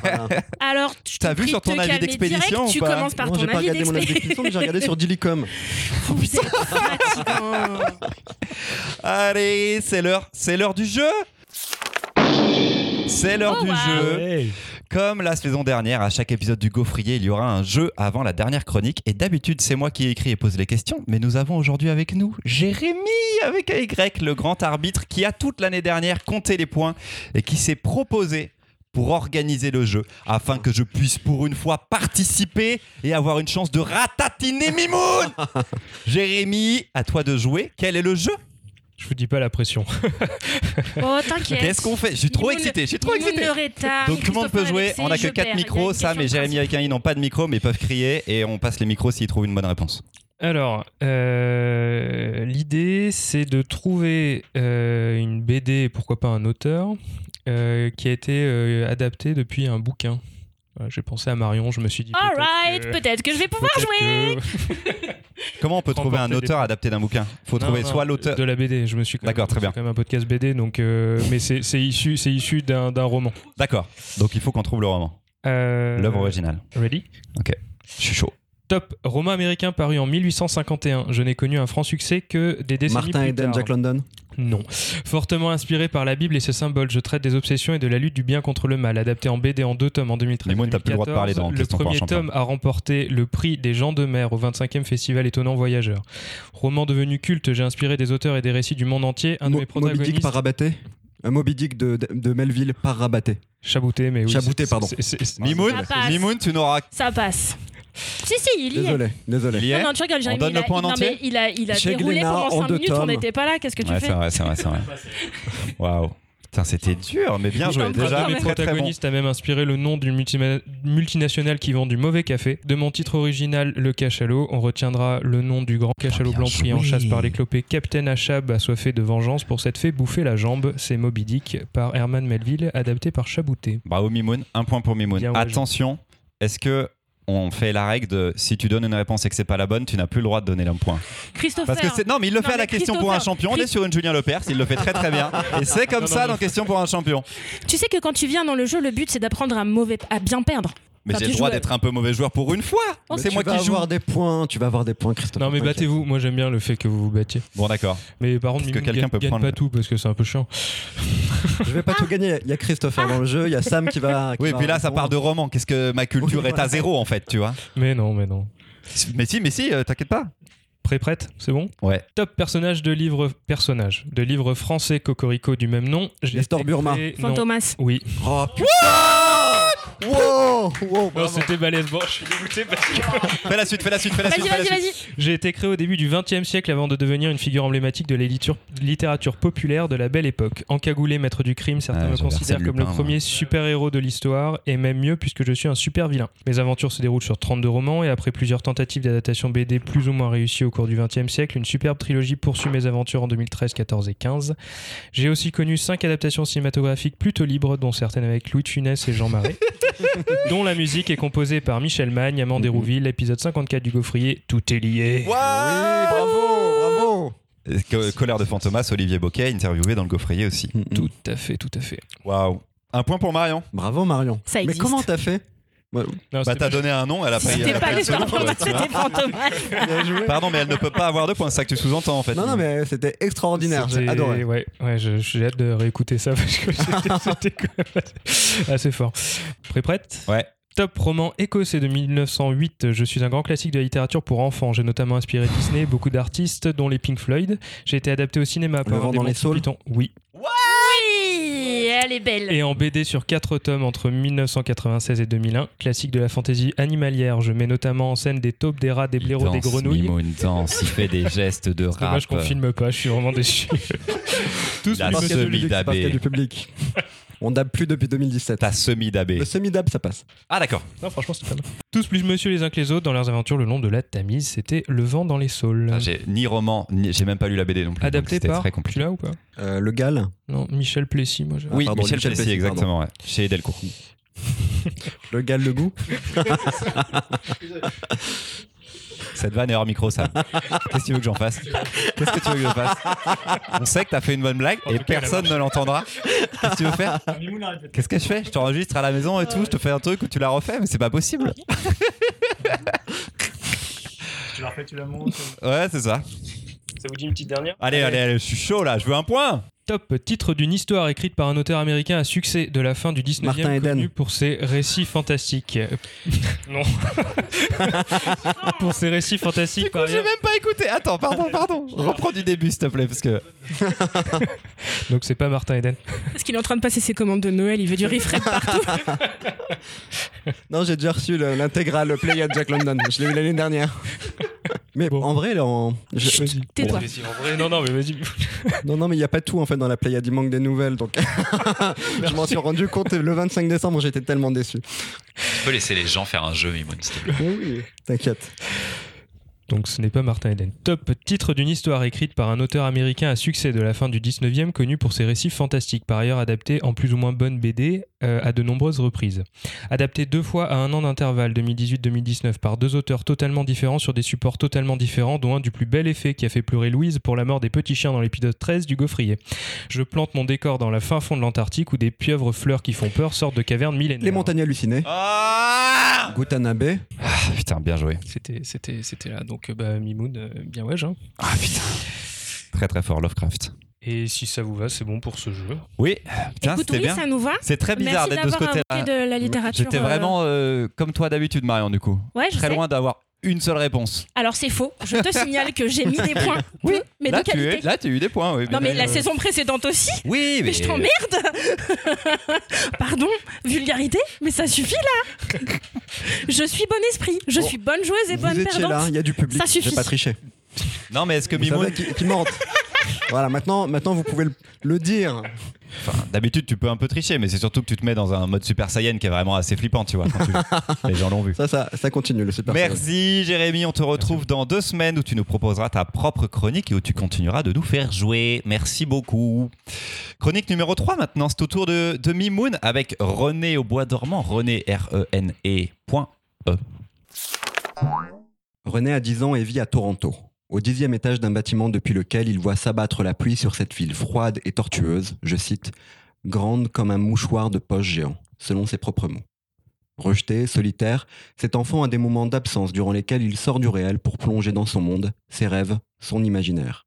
Voilà. Alors, je T'as vu sur ton avis d'expédition Tu pas commences par Non, ton j'ai pas avis regardé mon avis d'expédition. j'ai regardé sur Dilicom. Allez, c'est l'heure, c'est l'heure du jeu. C'est l'heure Oh, du wow. jeu. Hey. Comme la saison dernière, à chaque épisode du Gaufrier, il y aura un jeu avant la dernière chronique. Et d'habitude, c'est moi qui écris et pose les questions. Mais nous avons aujourd'hui avec nous Jérémy avec un Y, le grand arbitre qui a toute l'année dernière compté les points et qui s'est proposé pour organiser le jeu afin que je puisse pour une fois participer et avoir une chance de ratatiner Mimoun. Jérémy, à toi de jouer. Quel est le jeu? Je vous dis pas la pression. Oh, t'inquiète. Qu'est-ce qu'on fait? Je suis trop excité, je suis trop excité. rétard, Donc tout le monde peut jouer, Alexis, on a que je 4 perds. Il y a micros, Sam et Jérémy avec un n'ont pas de micro mais ils peuvent crier et on passe les micros s'ils trouvent une bonne réponse. Alors, euh, l'idée, c'est de trouver euh, une BD, pourquoi pas un auteur, euh, qui a été euh, adapté depuis un bouquin. Voilà, J'ai pensé à Marion, je me suis dit. Alright, peut-être que- peut-être que je vais pouvoir jouer. que- Comment on peut trouver un des auteur adapté d'un bouquin Faut Non, trouver non, soit l'auteur. de la BD. Je me suis. quand même- D'accord, très c'est bien. quand même un podcast BD, donc. euh, mais c'est c'est issu, c'est issu d'un d'un roman. D'accord. Donc il faut qu'on trouve le roman, Euh, l'œuvre originale. Ready? Je suis chaud. Top. Roman américain paru en 1851. Je n'ai connu un franc succès que des décennies Martin plus Eden, tard. Jack London. Non. Fortement inspiré par la Bible et ses symboles, je traite des obsessions et de la lutte du bien contre le mal. Adapté en BD en deux tomes en 2013. Mimoun, t'as plus le droit de parler dans Le premier tome a remporté le prix des gens de mer au 25e Festival Étonnant Voyageur. Roman devenu culte, j'ai inspiré des auteurs et des récits du monde entier. Un de mes Moby protagonistes. Dick par Rabaté. Un Moby Dick de, de, de Melville par Rabaté. Chabouté, mais oui. Chabouté, pardon. Mimoun, tu n'auras. Ça passe. Si, si, il y est. Désolé, désolé. Non, non, tu rigoles, Jérémy, donne il le a- point en non, entier mais il a, il a Chez déroulé Glénat, pendant en 5 deux minutes, on tomes. n'était pas là, qu'est-ce que tu Ouais, fais c'est vrai, c'est vrai, c'est vrai. Waouh. Putain, c'était dur, mais bien joué. Déjà, mes très très bon. protagonistes a même inspiré le nom d'une multima- multinationale qui vend du mauvais café. De mon titre original, Le Cachalot, on retiendra le nom du grand cachalot blanc pris en joué. chasse par les clopés. Captain Achab, assoiffé de vengeance pour s'être fait bouffer la jambe. C'est Moby Dick par Herman Melville, adapté par Chabouté. Bravo Mimoun, un point pour Mimoun. Attention, est-ce que on fait la règle de si tu donnes une réponse et que c'est pas la bonne, tu n'as plus le droit de donner un point Christopher. Parce que c'est non, mais il le Non, fait à la question pour un champion. On est sur une Julien Lepers, il le fait très très bien. Et c'est comme Non, ça non, dans question pour un champion. Tu sais que quand tu viens dans le jeu, le but c'est d'apprendre à mauvais, à bien perdre. Mais j'ai tu le droit d'être un peu mauvais joueur pour une fois. Oh, c'est Tu moi qui joue. avoir des points, tu vas avoir des points, Christophe. Non mais battez-vous, moi j'aime bien le fait que vous vous battiez. Bon d'accord. Mais par contre, Parce que quelqu'un gagne, peut prendre pas tout parce que c'est un peu chiant. Je vais pas tout gagner. Il y a Christopher dans le jeu, il y a Sam qui va. Oui, puis là ça part de roman. Qu'est-ce que ma culture est à zéro en fait, tu vois Mais non, mais non. Mais si, mais si, euh, t'inquiète pas. Prêt, prête C'est bon Ouais. Top personnage de livre personnage de livre français Cocorico du même nom. Nestor Burma. Fantomas. Oui. Oh putain Wow, wow Non, c'était balèze. Bon, je suis dégoûté parce que Fais la suite, fais la suite, fais la Vas-y, suite. fais la vas-y, suite. vas-y. j'ai été créé au début du XXe siècle avant de devenir une figure emblématique de la litur- littérature populaire de la belle époque. Encagoulé, maître du crime, certains Ah, me j'avais considèrent Arsène comme le premier super-héros de l'histoire et même mieux puisque je suis un super vilain. Mes aventures se déroulent sur 32 romans et après plusieurs tentatives d'adaptation BD plus ou moins réussies au cours du XXe siècle, une superbe trilogie poursuit mes aventures en 2013, 14 et 15. J'ai aussi connu 5 adaptations cinématographiques plutôt libres, dont certaines avec Louis de Funès et Jean Marais, dont la musique est composée par Michel Magne, Amand Dérouville, l'épisode 54 du Gaufrier, Tout est lié. Oui, bravo, bravo Colère de Fantomas, Olivier Boquet, interviewé dans le Gaufrier aussi. Tout à fait, tout à fait. Waouh. Un point pour Marion. Bravo Marion. Ça Mais comment t'as fait? Ouais, Non, Bah t'as donné un nom, elle a C'était pas les le c'était Fantomas. Pardon, mais elle ne peut pas avoir de points, c'est ça que tu sous-entends en fait. Non, non, mais c'était extraordinaire, j'ai adoré. Ouais, ouais je- j'ai hâte de réécouter ça parce que c'était- c'était quand même assez, fort. Prêt, prête? Ouais. Top roman écossais de 1908. Je suis un grand classique de la littérature pour enfants. J'ai notamment inspiré Disney, beaucoup d'artistes, dont les Pink Floyd. J'ai été adapté au cinéma par vent des dans les. Oui, elle est belle. Et en BD sur 4 tomes entre 1996 et 2001, classique de la fantaisie animalière. Je mets notamment en scène des taupes, des rats, des blaireaux, des grenouilles. Mimoun danse, il fait des gestes de C'est dommage rap. qu'on filme pas, je suis vraiment déçu. Tous dabé. du public. On dab plus depuis 2017. T'as semi-dabé. Le semi-dab, ça passe. Ah d'accord. Non, franchement, c'est pas mal. Tous plus monsieur les uns que les autres dans leurs aventures le long de la Tamise, c'était Le vent dans les saules. Ah, J'ai ni roman, ni- j'ai même pas lu la BD non plus. donc Adapté c'était par. très Tu compliqué. l'as ou pas Euh, le Gal, Non, Michel Plessis, moi j'ai. Oui, pardon, Michel, Michel Plessis, exactement, ouais. chez Delcourt. le Gal, le goût. Cette vanne est hors micro, ça. Qu'est-ce que tu veux que j'en fasse Qu'est-ce que tu veux que je fasse On sait que t'as fait une bonne blague et personne ne l'entendra. Qu'est-ce que tu veux faire Qu'est-ce que je fais Je t'enregistre à la maison et tout, je te fais un truc où tu la refais, mais c'est pas possible. Tu la refais, tu la montes. Ouais, c'est ça. Ça vous dit une petite dernière? Allez, allez, allez, je suis chaud là, je veux un point. Top titre d'une histoire écrite par un auteur américain à succès de la fin du 19e Martin Eden. connu pour ses récits fantastiques. Non. pour ses récits fantastiques Du coup, j'ai même pas écouté. Attends, pardon, pardon. Reprends du début, s'il te plaît, parce que. Donc c'est pas Martin Eden. Parce qu'il est en train de passer ses commandes de Noël, il veut du refrain partout. Non, j'ai déjà reçu le- l'intégrale Play at Jack London. Je l'ai eu l'année dernière. Mais Bon. en vrai, là, en- je- Tais-toi. En vrai, non, non, mais vas-y. non, non, mais il n'y a pas tout en fait dans la Pléiade. Il manque des nouvelles. Donc, je m'en suis rendu compte le 25 décembre. J'étais tellement déçu. Tu peux laisser les gens faire un jeu, Mimoun, s'il te plaît. Oui, t'inquiète. Donc ce n'est pas Martin Eden. Top titre d'une histoire écrite par un auteur américain à succès de la fin du 19e connu pour ses récits fantastiques, par ailleurs adapté en plus ou moins bonne BD euh, à de nombreuses reprises. Adapté deux fois à un an d'intervalle, 2018-2019, par deux auteurs totalement différents sur des supports totalement différents, dont un du plus bel effet qui a fait pleurer Louise pour la mort des petits chiens dans l'épisode 13 du Gaufrier. Je plante mon décor dans la fin fond de l'Antarctique où des pieuvres fleurs qui font peur sortent de cavernes millénaires. Les montagnes hallucinées. Ah Gutanabe. Putain, bien joué. C'était, c'était, c'était là. Donc euh, bah, Mimoun, euh, bien ouais, hein. Ah putain. Très très fort, Lovecraft. Et si ça vous va, c'est bon pour ce jeu. Oui, putain, Écoute, oui, bien. ça nous va. C'est très bizarre d'être de ce côté-là. de la littérature. J'étais euh, vraiment euh, comme toi d'habitude, Marion, du coup. Ouais, je Très sais. loin d'avoir une seule réponse. Alors c'est faux. Je te signale que j'ai mis des points. Oui, mais là, de tu es, là, tu as eu des points, oui. Non mais la sûr. saison précédente aussi. Oui, mais. Mais je t'emmerde Pardon Vulgarité Mais ça suffit là Je suis bon esprit, je Bon, suis bonne joueuse et Vous bonne étiez là, perdante. il y a du public. Ça suffit. J'ai pas triché. Non, mais est-ce que Vous Mimoun. qui, qui mente. Voilà, maintenant, maintenant vous pouvez le, le dire. Enfin, d'habitude, tu peux un peu tricher, mais c'est surtout que tu te mets dans un mode Super Saiyan qui est vraiment assez flippant, tu vois. quand tu- Les gens l'ont vu. Ça, ça, ça continue, le super. Merci Jérémy, on te retrouve dans deux semaines où tu nous proposeras ta propre chronique et où tu continueras de nous faire jouer. Merci beaucoup. Chronique numéro 3 maintenant, c'est au tour de, de Mimoun avec René au bois dormant. René, R-E-N-E. point E. René a 10 ans et vit à Toronto, au dixième étage d'un bâtiment depuis lequel il voit s'abattre la pluie sur cette ville froide et tortueuse, je cite, grande comme un mouchoir de poche géant, selon ses propres mots. Rejeté, solitaire, cet enfant a des moments d'absence durant lesquels il sort du réel pour plonger dans son monde, ses rêves, son imaginaire.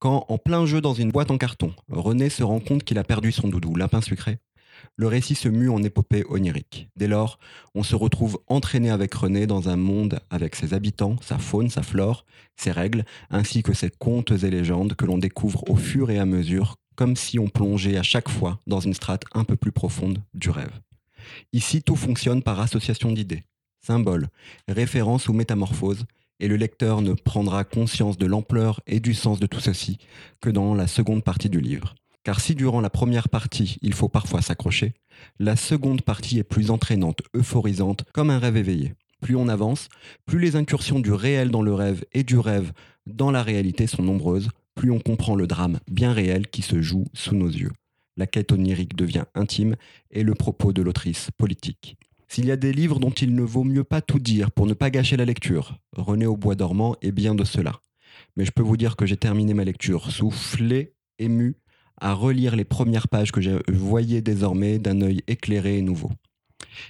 Quand, en plein jeu dans une boîte en carton, René se rend compte qu'il a perdu son doudou, lapin sucré, le récit se mue en épopée onirique. Dès lors, on se retrouve entraîné avec René dans un monde avec ses habitants, sa faune, sa flore, ses règles, ainsi que ses contes et légendes que l'on découvre au fur et à mesure, comme si on plongeait à chaque fois dans une strate un peu plus profonde du rêve. Ici, tout fonctionne par association d'idées, symboles, références ou métamorphoses, et le lecteur ne prendra conscience de l'ampleur et du sens de tout ceci que dans la seconde partie du livre. Car si durant la première partie, il faut parfois s'accrocher, la seconde partie est plus entraînante, euphorisante, comme un rêve éveillé. Plus on avance, plus les incursions du réel dans le rêve et du rêve dans la réalité sont nombreuses, plus on comprend le drame bien réel qui se joue sous nos yeux. La quête onirique devient intime et le propos de l'autrice politique. S'il y a des livres dont il ne vaut mieux pas tout dire pour ne pas gâcher la lecture, René au bois dormant est bien de cela. Mais je peux vous dire que j'ai terminé ma lecture soufflé, ému, à relire les premières pages que je voyais désormais d'un œil éclairé et nouveau.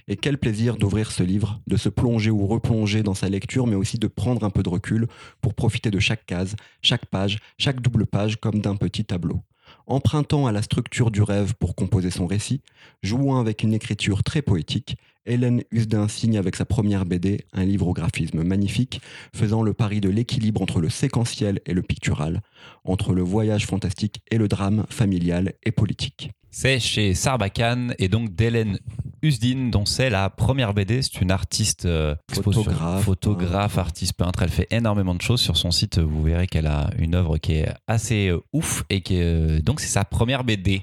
Et quel plaisir d'ouvrir ce livre, de se plonger ou replonger dans sa lecture, mais aussi de prendre un peu de recul pour profiter de chaque case, chaque page, chaque double page comme d'un petit tableau. Empruntant à la structure du rêve pour composer son récit, jouant avec une écriture très poétique, Hélène Husdin signe avec sa première BD un livre au graphisme magnifique, faisant le pari de l'équilibre entre le séquentiel et le pictural, entre le voyage fantastique et le drame familial et politique. C'est chez Sarbacane et donc d'Hélène Usdin, dont c'est la première BD. C'est une artiste euh, Photographe, photographe, peintre. artiste peintre. Elle fait énormément de choses sur son site. Vous verrez qu'elle a une œuvre qui est assez euh, ouf et qui euh, donc c'est sa première BD.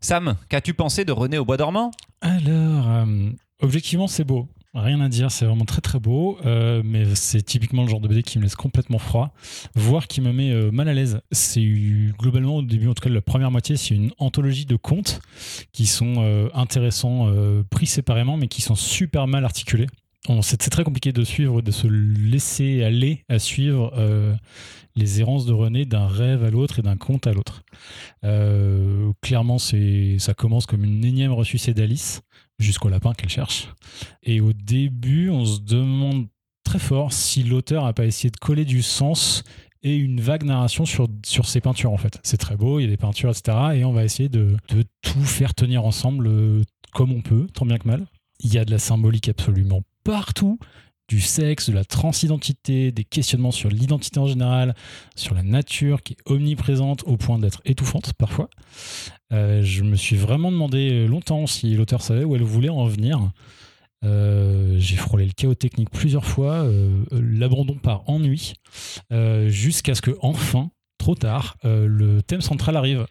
Sam, qu'as-tu pensé de René au bois dormant? Alors, euh, objectivement, c'est beau. Rien à dire, c'est vraiment très très beau, euh, mais c'est typiquement le genre de BD qui me laisse complètement froid, voire qui me met euh, mal à l'aise. C'est globalement au début, en tout cas la première moitié, c'est une anthologie de contes qui sont euh, intéressants, pris séparément, mais qui sont super mal articulés. C'est très compliqué de suivre, de se laisser aller à suivre les errances de René d'un rêve à l'autre et d'un conte à l'autre. Clairement, ça commence comme une énième ressucée d'Alice jusqu'au lapin qu'elle cherche. Et au début, on se demande très fort si l'auteur a pas essayé de coller du sens et une vague narration sur, sur ses peintures en fait. C'est très beau, il y a des peintures, etc. Et on va essayer de, de tout faire tenir ensemble euh, comme on peut, tant bien que mal. Il y a de la symbolique absolument partout, du sexe, de la transidentité, des questionnements sur l'identité en général, sur la nature qui est omniprésente au point d'être étouffante parfois. Euh, je me suis vraiment demandé longtemps si l'auteur savait où elle voulait en venir. Euh, j'ai frôlé le chaos technique plusieurs fois, euh, l'abandon par ennui, jusqu'à ce que enfin, trop tard, le thème central arrive.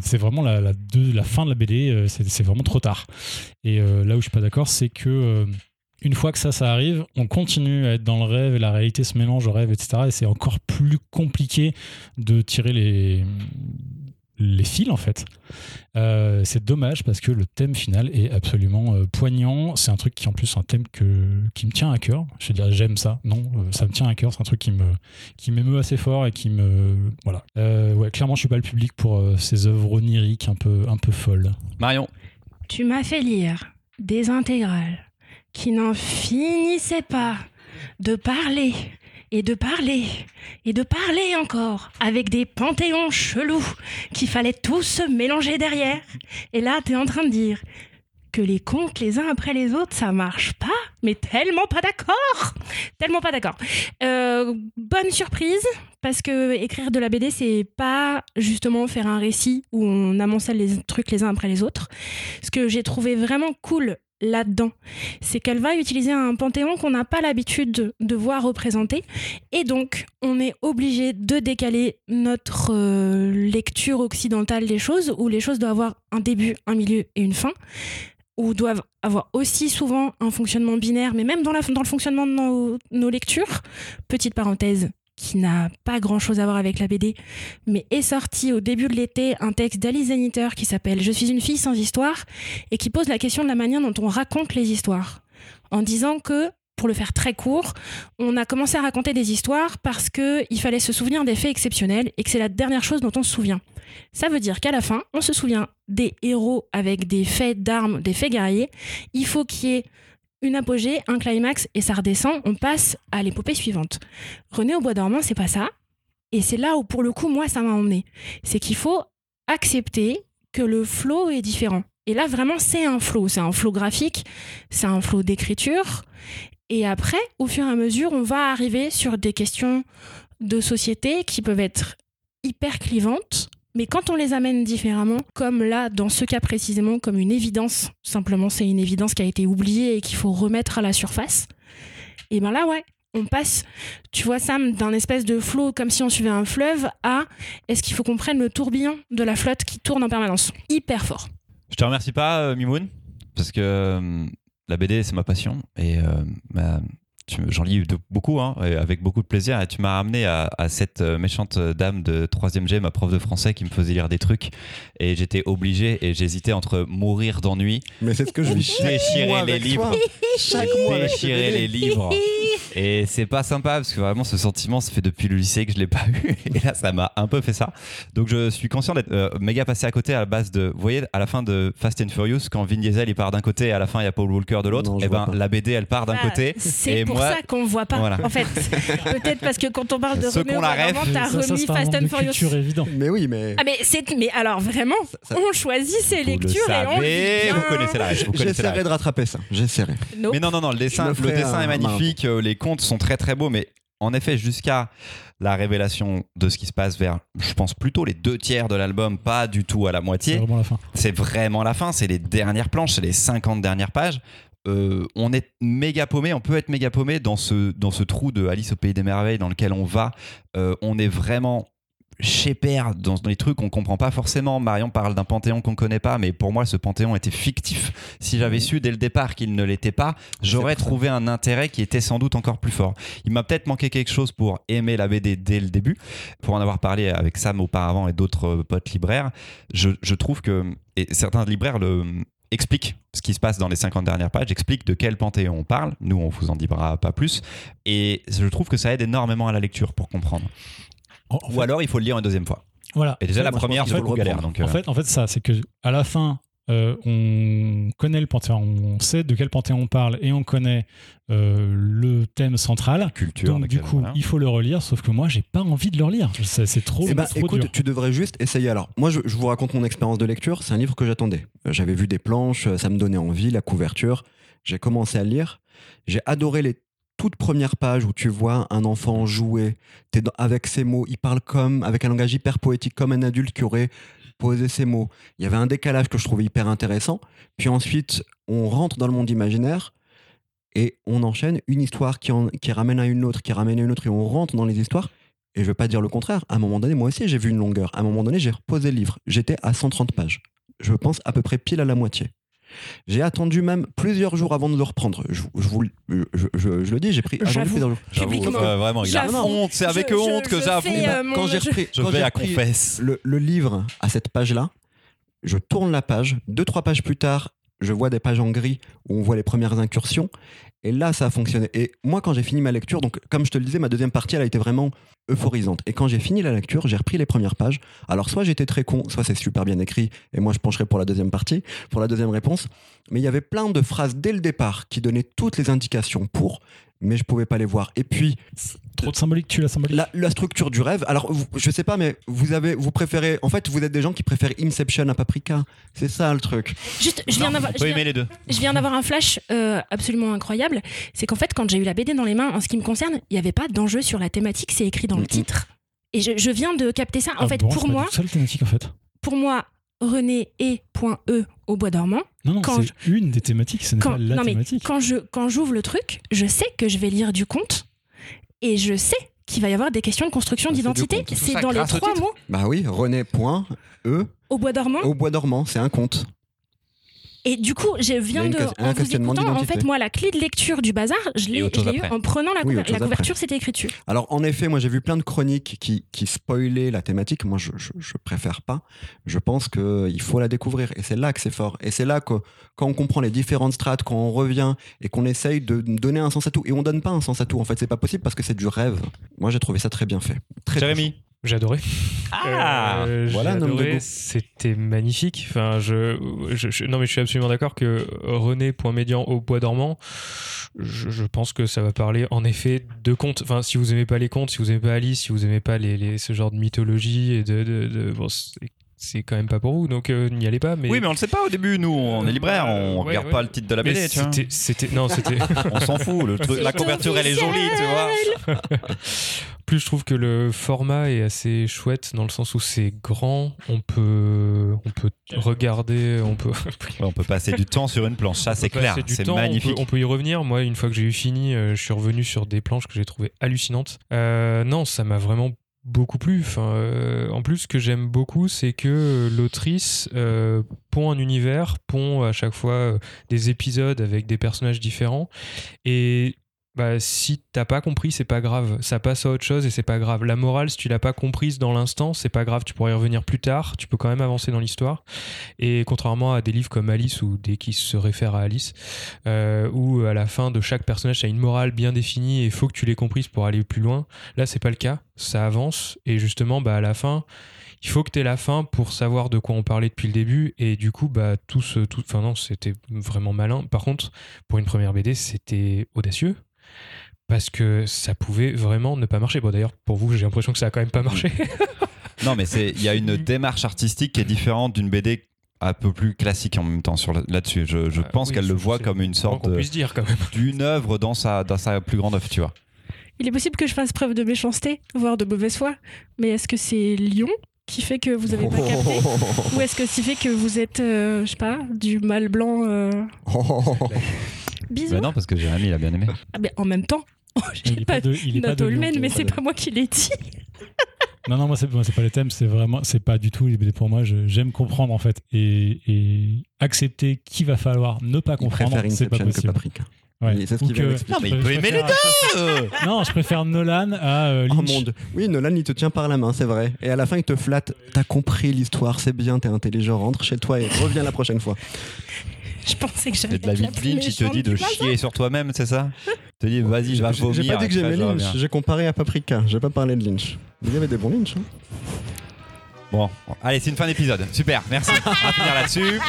C'est vraiment la, fin de la BD, c'est c'est vraiment trop tard. Et là où je suis pas d'accord, c'est que une fois que ça, ça arrive, on continue à être dans le rêve et la réalité se mélange au rêve, etc. Et c'est encore plus compliqué de tirer les, les fils, en fait. Euh, c'est dommage parce que le thème final est absolument euh, poignant. C'est un truc qui, en plus, un thème que, qui me tient à cœur. Je veux dire, j'aime ça. Non, euh, ça me tient à cœur. C'est un truc qui me qui m'émeut assez fort et qui me. Voilà. Euh, ouais, clairement, je suis pas le public pour euh, ces œuvres oniriques un peu, un peu folles. Marion, Tu m'as fait lire des intégrales qui n'en finissaient pas de parler et de parler et de parler encore avec des panthéons chelous qu'il fallait tous se mélanger derrière. Et là, t'es en train de dire que les contes les uns après les autres, ça marche pas, mais tellement pas d'accord, tellement pas d'accord. Euh, bonne surprise parce que écrire de la BD, c'est pas justement faire un récit où on amoncelle les trucs les uns après les autres. Ce que j'ai trouvé vraiment cool là-dedans, c'est qu'elle va utiliser un panthéon qu'on n'a pas l'habitude de voir représenté, et donc on est obligé de décaler notre euh, lecture occidentale des choses, où les choses doivent avoir un début, un milieu et une fin, ou doivent avoir aussi souvent un fonctionnement binaire, mais même dans le fonctionnement de nos, nos lectures, petite parenthèse qui n'a pas grand chose à voir avec la BD, mais est sorti au début de l'été un texte d'Alice Zeniter qui s'appelle Je suis une fille sans histoire et qui pose la question de la manière dont on raconte les histoires. En disant que, pour le faire très court, on a commencé à raconter des histoires parce qu'il fallait se souvenir des faits exceptionnels et que c'est la dernière chose dont on se souvient. Ça veut dire qu'à la fin, on se souvient des héros avec des faits d'armes, des faits guerriers. Il faut qu'il y ait une apogée, un climax et ça redescend, on passe à l'épopée suivante. René au bois dormant, c'est pas ça. Et c'est là où, pour le coup, moi, ça m'a emmené. C'est qu'il faut accepter que le flow est différent. Et là, vraiment, c'est un flow. C'est un flow graphique, c'est un flow d'écriture. Et après, au fur et à mesure, on va arriver sur des questions de société qui peuvent être hyper clivantes. Mais quand on les amène différemment, comme là, dans ce cas précisément, comme une évidence, simplement c'est une évidence qui a été oubliée et qu'il faut remettre à la surface, et ben là, ouais, on passe, tu vois, Sam, d'un espèce de flot comme si on suivait un fleuve à est-ce qu'il faut qu'on prenne le tourbillon de la flotte qui tourne en permanence? Hyper fort. je te remercie pas, euh, Mimoun, parce que euh, la BD, c'est ma passion. Et euh, j'en lis de- beaucoup, hein, avec beaucoup de plaisir. Et tu m'as ramené à, à cette euh, méchante dame de 3ème G, ma prof de français, qui me faisait lire des trucs. Et j'étais obligé, et j'hésitais entre mourir d'ennui, Mais c'est ce que je vis chaque déchirer mois les livres. Chaque mois déchirer les livres. Et c'est pas sympa parce que vraiment ce sentiment, ça fait depuis le lycée que je l'ai pas eu. Et là, ça m'a un peu fait ça. Donc je suis conscient d'être euh, méga passé à côté à la base de. Vous voyez, à la fin de Fast and Furious, quand Vin Diesel il part d'un côté et à la fin il y a Paul Walker de l'autre, et vois ben pas. la BD elle part d'un Ah, côté. C'est Et pour Ouais. ça qu'on voit pas. Voilà. En fait, peut-être parce que quand on parle de Ceux Roméo t'as Ça, ça, remis c'est un Fast and Furious. évident. Mais oui, mais Ah mais c'est mais alors vraiment, ça- on choisit ses Vous le lectures et on vous bien. connaissez la ref, vous connaissez la j'essaierai de rattraper ça. J'essaierai. Nope. Mais non, non, non, le dessin, le dessin un est magnifique, euh, les contes sont très très beaux, mais en effet, jusqu'à la révélation de ce qui se passe vers, je pense plutôt les deux tiers de l'album, pas du tout à la C'est moitié, vraiment la fin. c'est vraiment la fin, c'est les dernières planches, c'est les 50 dernières pages. Euh, on est méga paumé, on peut être méga paumé dans ce, dans ce trou de Alice au Pays des Merveilles dans lequel on va. Euh, on est vraiment chez père dans des trucs qu'on comprend pas forcément. Marion parle d'un panthéon qu'on connaît pas, mais pour moi, ce panthéon était fictif. Si j'avais su dès le départ qu'il ne l'était pas, j'aurais trouvé un intérêt qui était sans doute encore plus fort. Il m'a peut-être manqué quelque chose pour aimer la BD dès le début. Pour en avoir parlé avec Sam auparavant et d'autres potes libraires, je, je trouve que, et certains libraires le expliquent ce qui se passe dans les 50 dernières pages, expliquent de quel panthéon on parle. Nous, on vous en dira pas plus. Et je trouve que ça aide énormément à la lecture pour comprendre. En- en Ou fait, alors, il faut le lire une deuxième fois. voilà. Et déjà, En la fait, première, c'est galère. Donc, euh, En fait, en fait, ça, c'est que à la fin, euh, on connaît le panthéon, on sait de quel panthéon on parle et on connaît euh, le thème central. culture. Donc du coup, voilà. il faut le relire. Sauf que moi, j'ai pas envie de le relire. C'est trop, Eh ben, trop écoute, dur. tu devrais juste essayer. Alors, moi, je, je vous raconte mon expérience de lecture. C'est un livre que j'attendais. Euh, J'avais vu des planches, ça me donnait envie, la couverture. J'ai commencé à lire. J'ai adoré les toutes premières pages où tu vois un enfant jouer. T'es dans- avec ses mots. Il parle comme, avec un langage hyper poétique, comme un adulte qui aurait posé ses mots. Il y avait un décalage que je trouvais hyper intéressant. Puis ensuite, on rentre dans le monde imaginaire et on enchaîne une histoire qui, qui ramène à une autre, qui ramène à une autre, et on rentre dans les histoires. Et je veux pas dire le contraire. À un moment donné, moi aussi, j'ai vu une longueur. À un moment donné, j'ai reposé le livre. J'étais à 130 pages. Je pense à peu près pile à la moitié. J'ai attendu même plusieurs jours avant de le reprendre. Je, je vous, le- je, je- je le dis, j'ai pris attendu plusieurs jours. J'avoue, euh, vraiment, il a honte. C'est avec Je- honte je- que j'avoue. euh, Quand j'ai repris, Je quand vais à repris confesse. le, le livre à cette page-là, je tourne la page. Deux, trois pages plus tard, je vois des pages en gris où on voit les premières incursions. Et là, ça a fonctionné. Et moi, quand j'ai fini ma lecture, donc comme je te le disais, ma deuxième partie, elle a été vraiment euphorisante. Et quand j'ai fini la lecture, j'ai repris les premières pages. Alors, soit j'étais très con, soit c'est super bien écrit, et moi, je pencherai pour la deuxième partie, pour la deuxième réponse. Mais il y avait plein de phrases dès le départ qui donnaient toutes les indications pour, mais je pouvais pas les voir. Et puis, Trop de symbolique, tu la symbolique. la, la structure du rêve. Alors, vous- je sais pas, mais vous avez, vous préférez. En fait, vous êtes des gens qui préfèrent Inception à Paprika. C'est ça le truc. Juste, je viens d'avoir. je viens- aimer les deux. Je viens d'avoir un flash euh, absolument incroyable. C'est qu'en fait, quand j'ai eu la BD dans les mains, en ce qui me concerne, il n'y avait pas d'enjeu sur la thématique, c'est écrit dans le titre. Et je, je viens de capter ça. En Ah fait, bon, pour c'est moi, ça le thématique en fait. pour moi, René et point E au bois dormant. Non, non, c'est une des thématiques, ce n'est Quand, pas la non, mais thématique. quand je quand j'ouvre le truc, je sais que je vais lire du conte et je sais qu'il va y avoir des questions de construction d'identité. C'est dans les trois mots Bah oui, René Point, E, au bois dormant. au bois dormant, c'est un conte. Et du coup, je viens de. En vous écoutant, en fait, moi, la clé de lecture du bazar, je l'ai eu en prenant la, Oui, la couverture, c'était écrit dessus. Alors, en effet, moi, j'ai vu plein de chroniques qui, qui spoilaient la thématique. Moi, je, je, je préfère pas. Je pense qu'il faut la découvrir. Et c'est là que c'est fort. Et c'est là que, quand on comprend les différentes strates, quand on revient et qu'on essaye de donner un sens à tout. Et on donne pas un sens à tout. En fait, c'est pas possible parce que c'est du rêve. Moi, j'ai trouvé ça très bien fait. Très Jérémy. J'ai adoré. Ah Euh, voilà un homme de. C'était magnifique. Enfin, je, je- je- non, mais je suis absolument d'accord que René Point Médian au Bois dormant, je, je pense que ça va parler en effet de contes. Enfin, si vous aimez pas les contes, si vous aimez pas Alice, si vous aimez pas les, les- ce genre de mythologie et de, de, de- bon, c'est- quand même pas pour vous, donc euh, n'y allez pas. Mais, Oui, mais on le sait pas au début. Nous, on est libraire. On Ouais, regarde ouais. pas le titre de la BD. Tu vois. c'était, non, c'était. On s'en fout. Le truc, la couverture, elle est jolie. Tu vois. Plus je trouve que le format est assez chouette dans le sens où c'est grand, on peut, on peut regarder, on peut. On peut passer du temps sur une planche. Ça, c'est clair. C'est temps, on peut- magnifique. On peut, y revenir. Moi, une fois que j'ai eu fini, euh, je suis revenu sur des planches que j'ai trouvées hallucinantes. Euh, non, ça m'a vraiment beaucoup plu. Enfin, euh, en plus, ce que j'aime beaucoup, c'est que l'autrice euh, pond un univers, pond à chaque fois euh, des épisodes avec des personnages différents. Et bah, si t'as pas compris, c'est pas grave. Ça passe à autre chose et c'est pas grave. La morale, si tu l'as pas comprise dans l'instant, c'est pas grave. Tu pourrais y revenir plus tard. Tu peux quand même avancer dans l'histoire. Et contrairement à des livres comme Alice ou des qui se réfèrent à Alice, euh, où à la fin de chaque personnage, tu as une morale bien définie et faut que tu l'aies comprise pour aller plus loin. Là, c'est pas le cas. Ça avance et justement, bah, à la fin, il faut que tu la fin pour savoir de quoi on parlait depuis le début. Et du coup, bah, tout ce. Tout... C'était vraiment malin. Par contre, pour une première BD, c'était audacieux. Parce que ça pouvait vraiment ne pas marcher. Bon, d'ailleurs, pour vous, j'ai l'impression que ça a quand même pas marché. Non, mais c'est il y a une démarche artistique qui est différente d'une BD un peu plus classique en même temps sur là-dessus. Je, je Euh, pense oui, qu'elle le voit comme une sorte d'une œuvre dans sa dans sa plus grande œuvre, tu vois. Il est possible que je fasse preuve de méchanceté, voire de mauvaise foi, mais est-ce que c'est Lyon qui fait que vous avez pas capté Ou est-ce que c'est fait que vous êtes, euh, je sais pas, du mal blanc euh, Bisous. Mais non, parce que Jérémy il a bien aimé. Ah, mais en même temps, Il j'ai est pas pas de, il est pas mais c'est pas moi qui l'ai dit. Non, non, moi, c'est moi, c'est pas les thèmes, c'est vraiment, c'est pas du tout pour moi. J'aime comprendre, en fait, et, et accepter qu'il va falloir ne pas Il comprendre, préfère c'est pas que possible. Paprika. Ouais. Ce que- d'expliquer. Non, mais il je peut aimer les préfère- deux Non, je préfère Nolan à euh, Oh Lynch. mon dieu. Oui, Nolan, il te tient par la main, c'est vrai. Et à la fin, il te flatte. T'as compris l'histoire, c'est bien, t'es intelligent, rentre chez toi et reviens la prochaine fois. Je pensais que j'avais de la vie de Lynch, il te dit de chier sur toi-même, c'est ça? Il te dit vas-y, va J'ai- vomir. J'ai pas dit que j'aimais je Lynch, j'ai comparé à Paprika, j'ai pas parlé de Lynch. Il y avait des bons Lynch. hein. Bon, allez, c'est une fin d'épisode. Super, merci. On va finir là-dessus.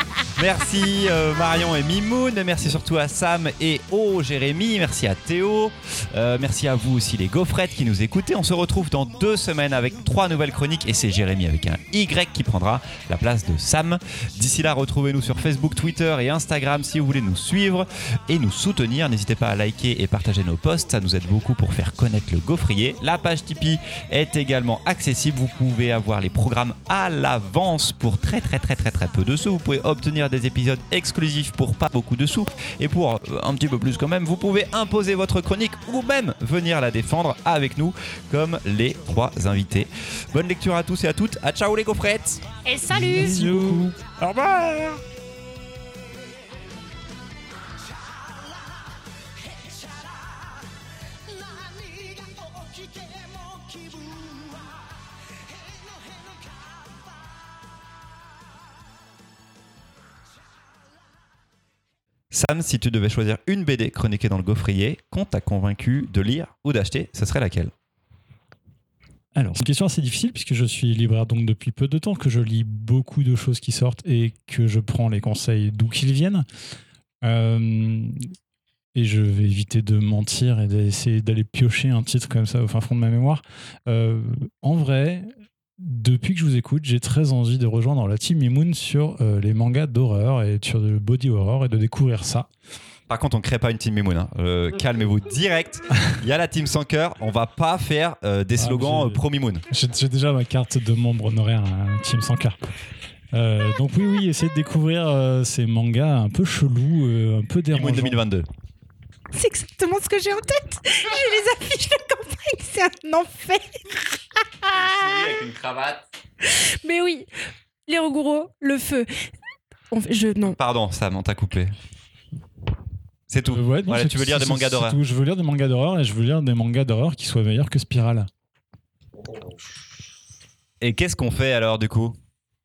Merci euh, Marion et Mimoun. Merci surtout à Sam et au Jérémy. Merci à Théo. Euh, merci à vous aussi les gaufrettes qui nous écoutez. On se retrouve dans deux semaines avec trois nouvelles chroniques et c'est Jérémy avec un Y qui prendra la place de Sam. D'ici là, retrouvez-nous sur Facebook, Twitter et Instagram si vous voulez nous suivre et nous soutenir. N'hésitez pas à liker et partager nos posts. Ça nous aide beaucoup pour faire connaître le gaufrier. La page Tipeee est également accessible. Vous pouvez avoir les programmes à l'avance pour très très très très très peu de sous. Vous pouvez obtenir des épisodes exclusifs pour pas beaucoup de sous. Et pour euh, un petit peu plus quand même, vous pouvez imposer votre chronique ou même venir la défendre avec nous comme les trois invités. Bonne lecture à tous et à toutes. À ciao les gaufrettes Et salut Bisous. Au revoir Sam, si tu devais choisir une BD chroniquée dans le gaufrier qu'on t'a convaincu de lire ou d'acheter, ce serait laquelle? Alors, c'est une question assez difficile puisque je suis libraire donc depuis peu de temps, que je lis beaucoup de choses qui sortent et que je prends les conseils d'où qu'ils viennent. Euh, et je vais éviter de mentir et d'essayer d'aller piocher un titre comme ça au fin fond de ma mémoire. Euh, en vrai, depuis que je vous écoute, j'ai très envie de rejoindre la team Mimoun sur euh, les mangas d'horreur et sur le body horror et de découvrir ça. Par contre, on crée pas une team Mimoun. hein. Euh, Calmez-vous direct. Il y a la team sans cœur. On va pas faire euh, des Ah, slogans euh, pro Mimoun. J'ai j'ai déjà ma carte de membre honoraire à Team sans cœur. Euh, donc oui, oui, essayez de découvrir euh, ces mangas un peu chelous, euh, un peu Mimoun dérangeants. 2022. C'est exactement ce que j'ai en tête. J'ai les affiches de campagne, c'est un enfer. Avec une cravate. Mais oui, les Roguro, le feu. On fait- je non. Pardon, Sam, on t'a coupé. C'est tout. Euh, ouais, non, Voilà, c'est- tu veux lire c'est- des mangas c'est d'horreur. tout. Je veux lire des mangas d'horreur et je veux lire des mangas d'horreur qui soient meilleurs que Spiral. Et qu'est-ce qu'on fait alors du coup?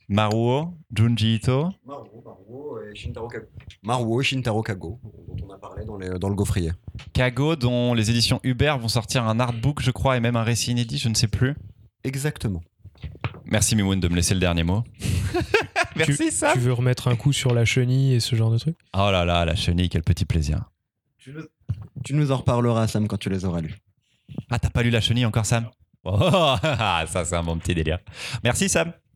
Maruo, Junji Ito. Maruo, Maruo et Shintaro Kago. Maruo et Shintaro Kago, dont on a parlé dans, les- dans le gaufrier. Kago, dont les éditions Hubert vont sortir un artbook, je crois, et même un récit inédit, je ne sais plus. Exactement. Merci Mimoun de me laisser le dernier mot. Merci Sam. Tu veux remettre un coup sur la chenille et ce genre de truc? Oh là là, la chenille, quel petit plaisir. Tu nous, tu nous en reparleras, Sam, quand tu les auras lus. Ah, t'as pas lu la chenille encore, Sam? Oh, ça c'est un bon petit délire. Merci Sam.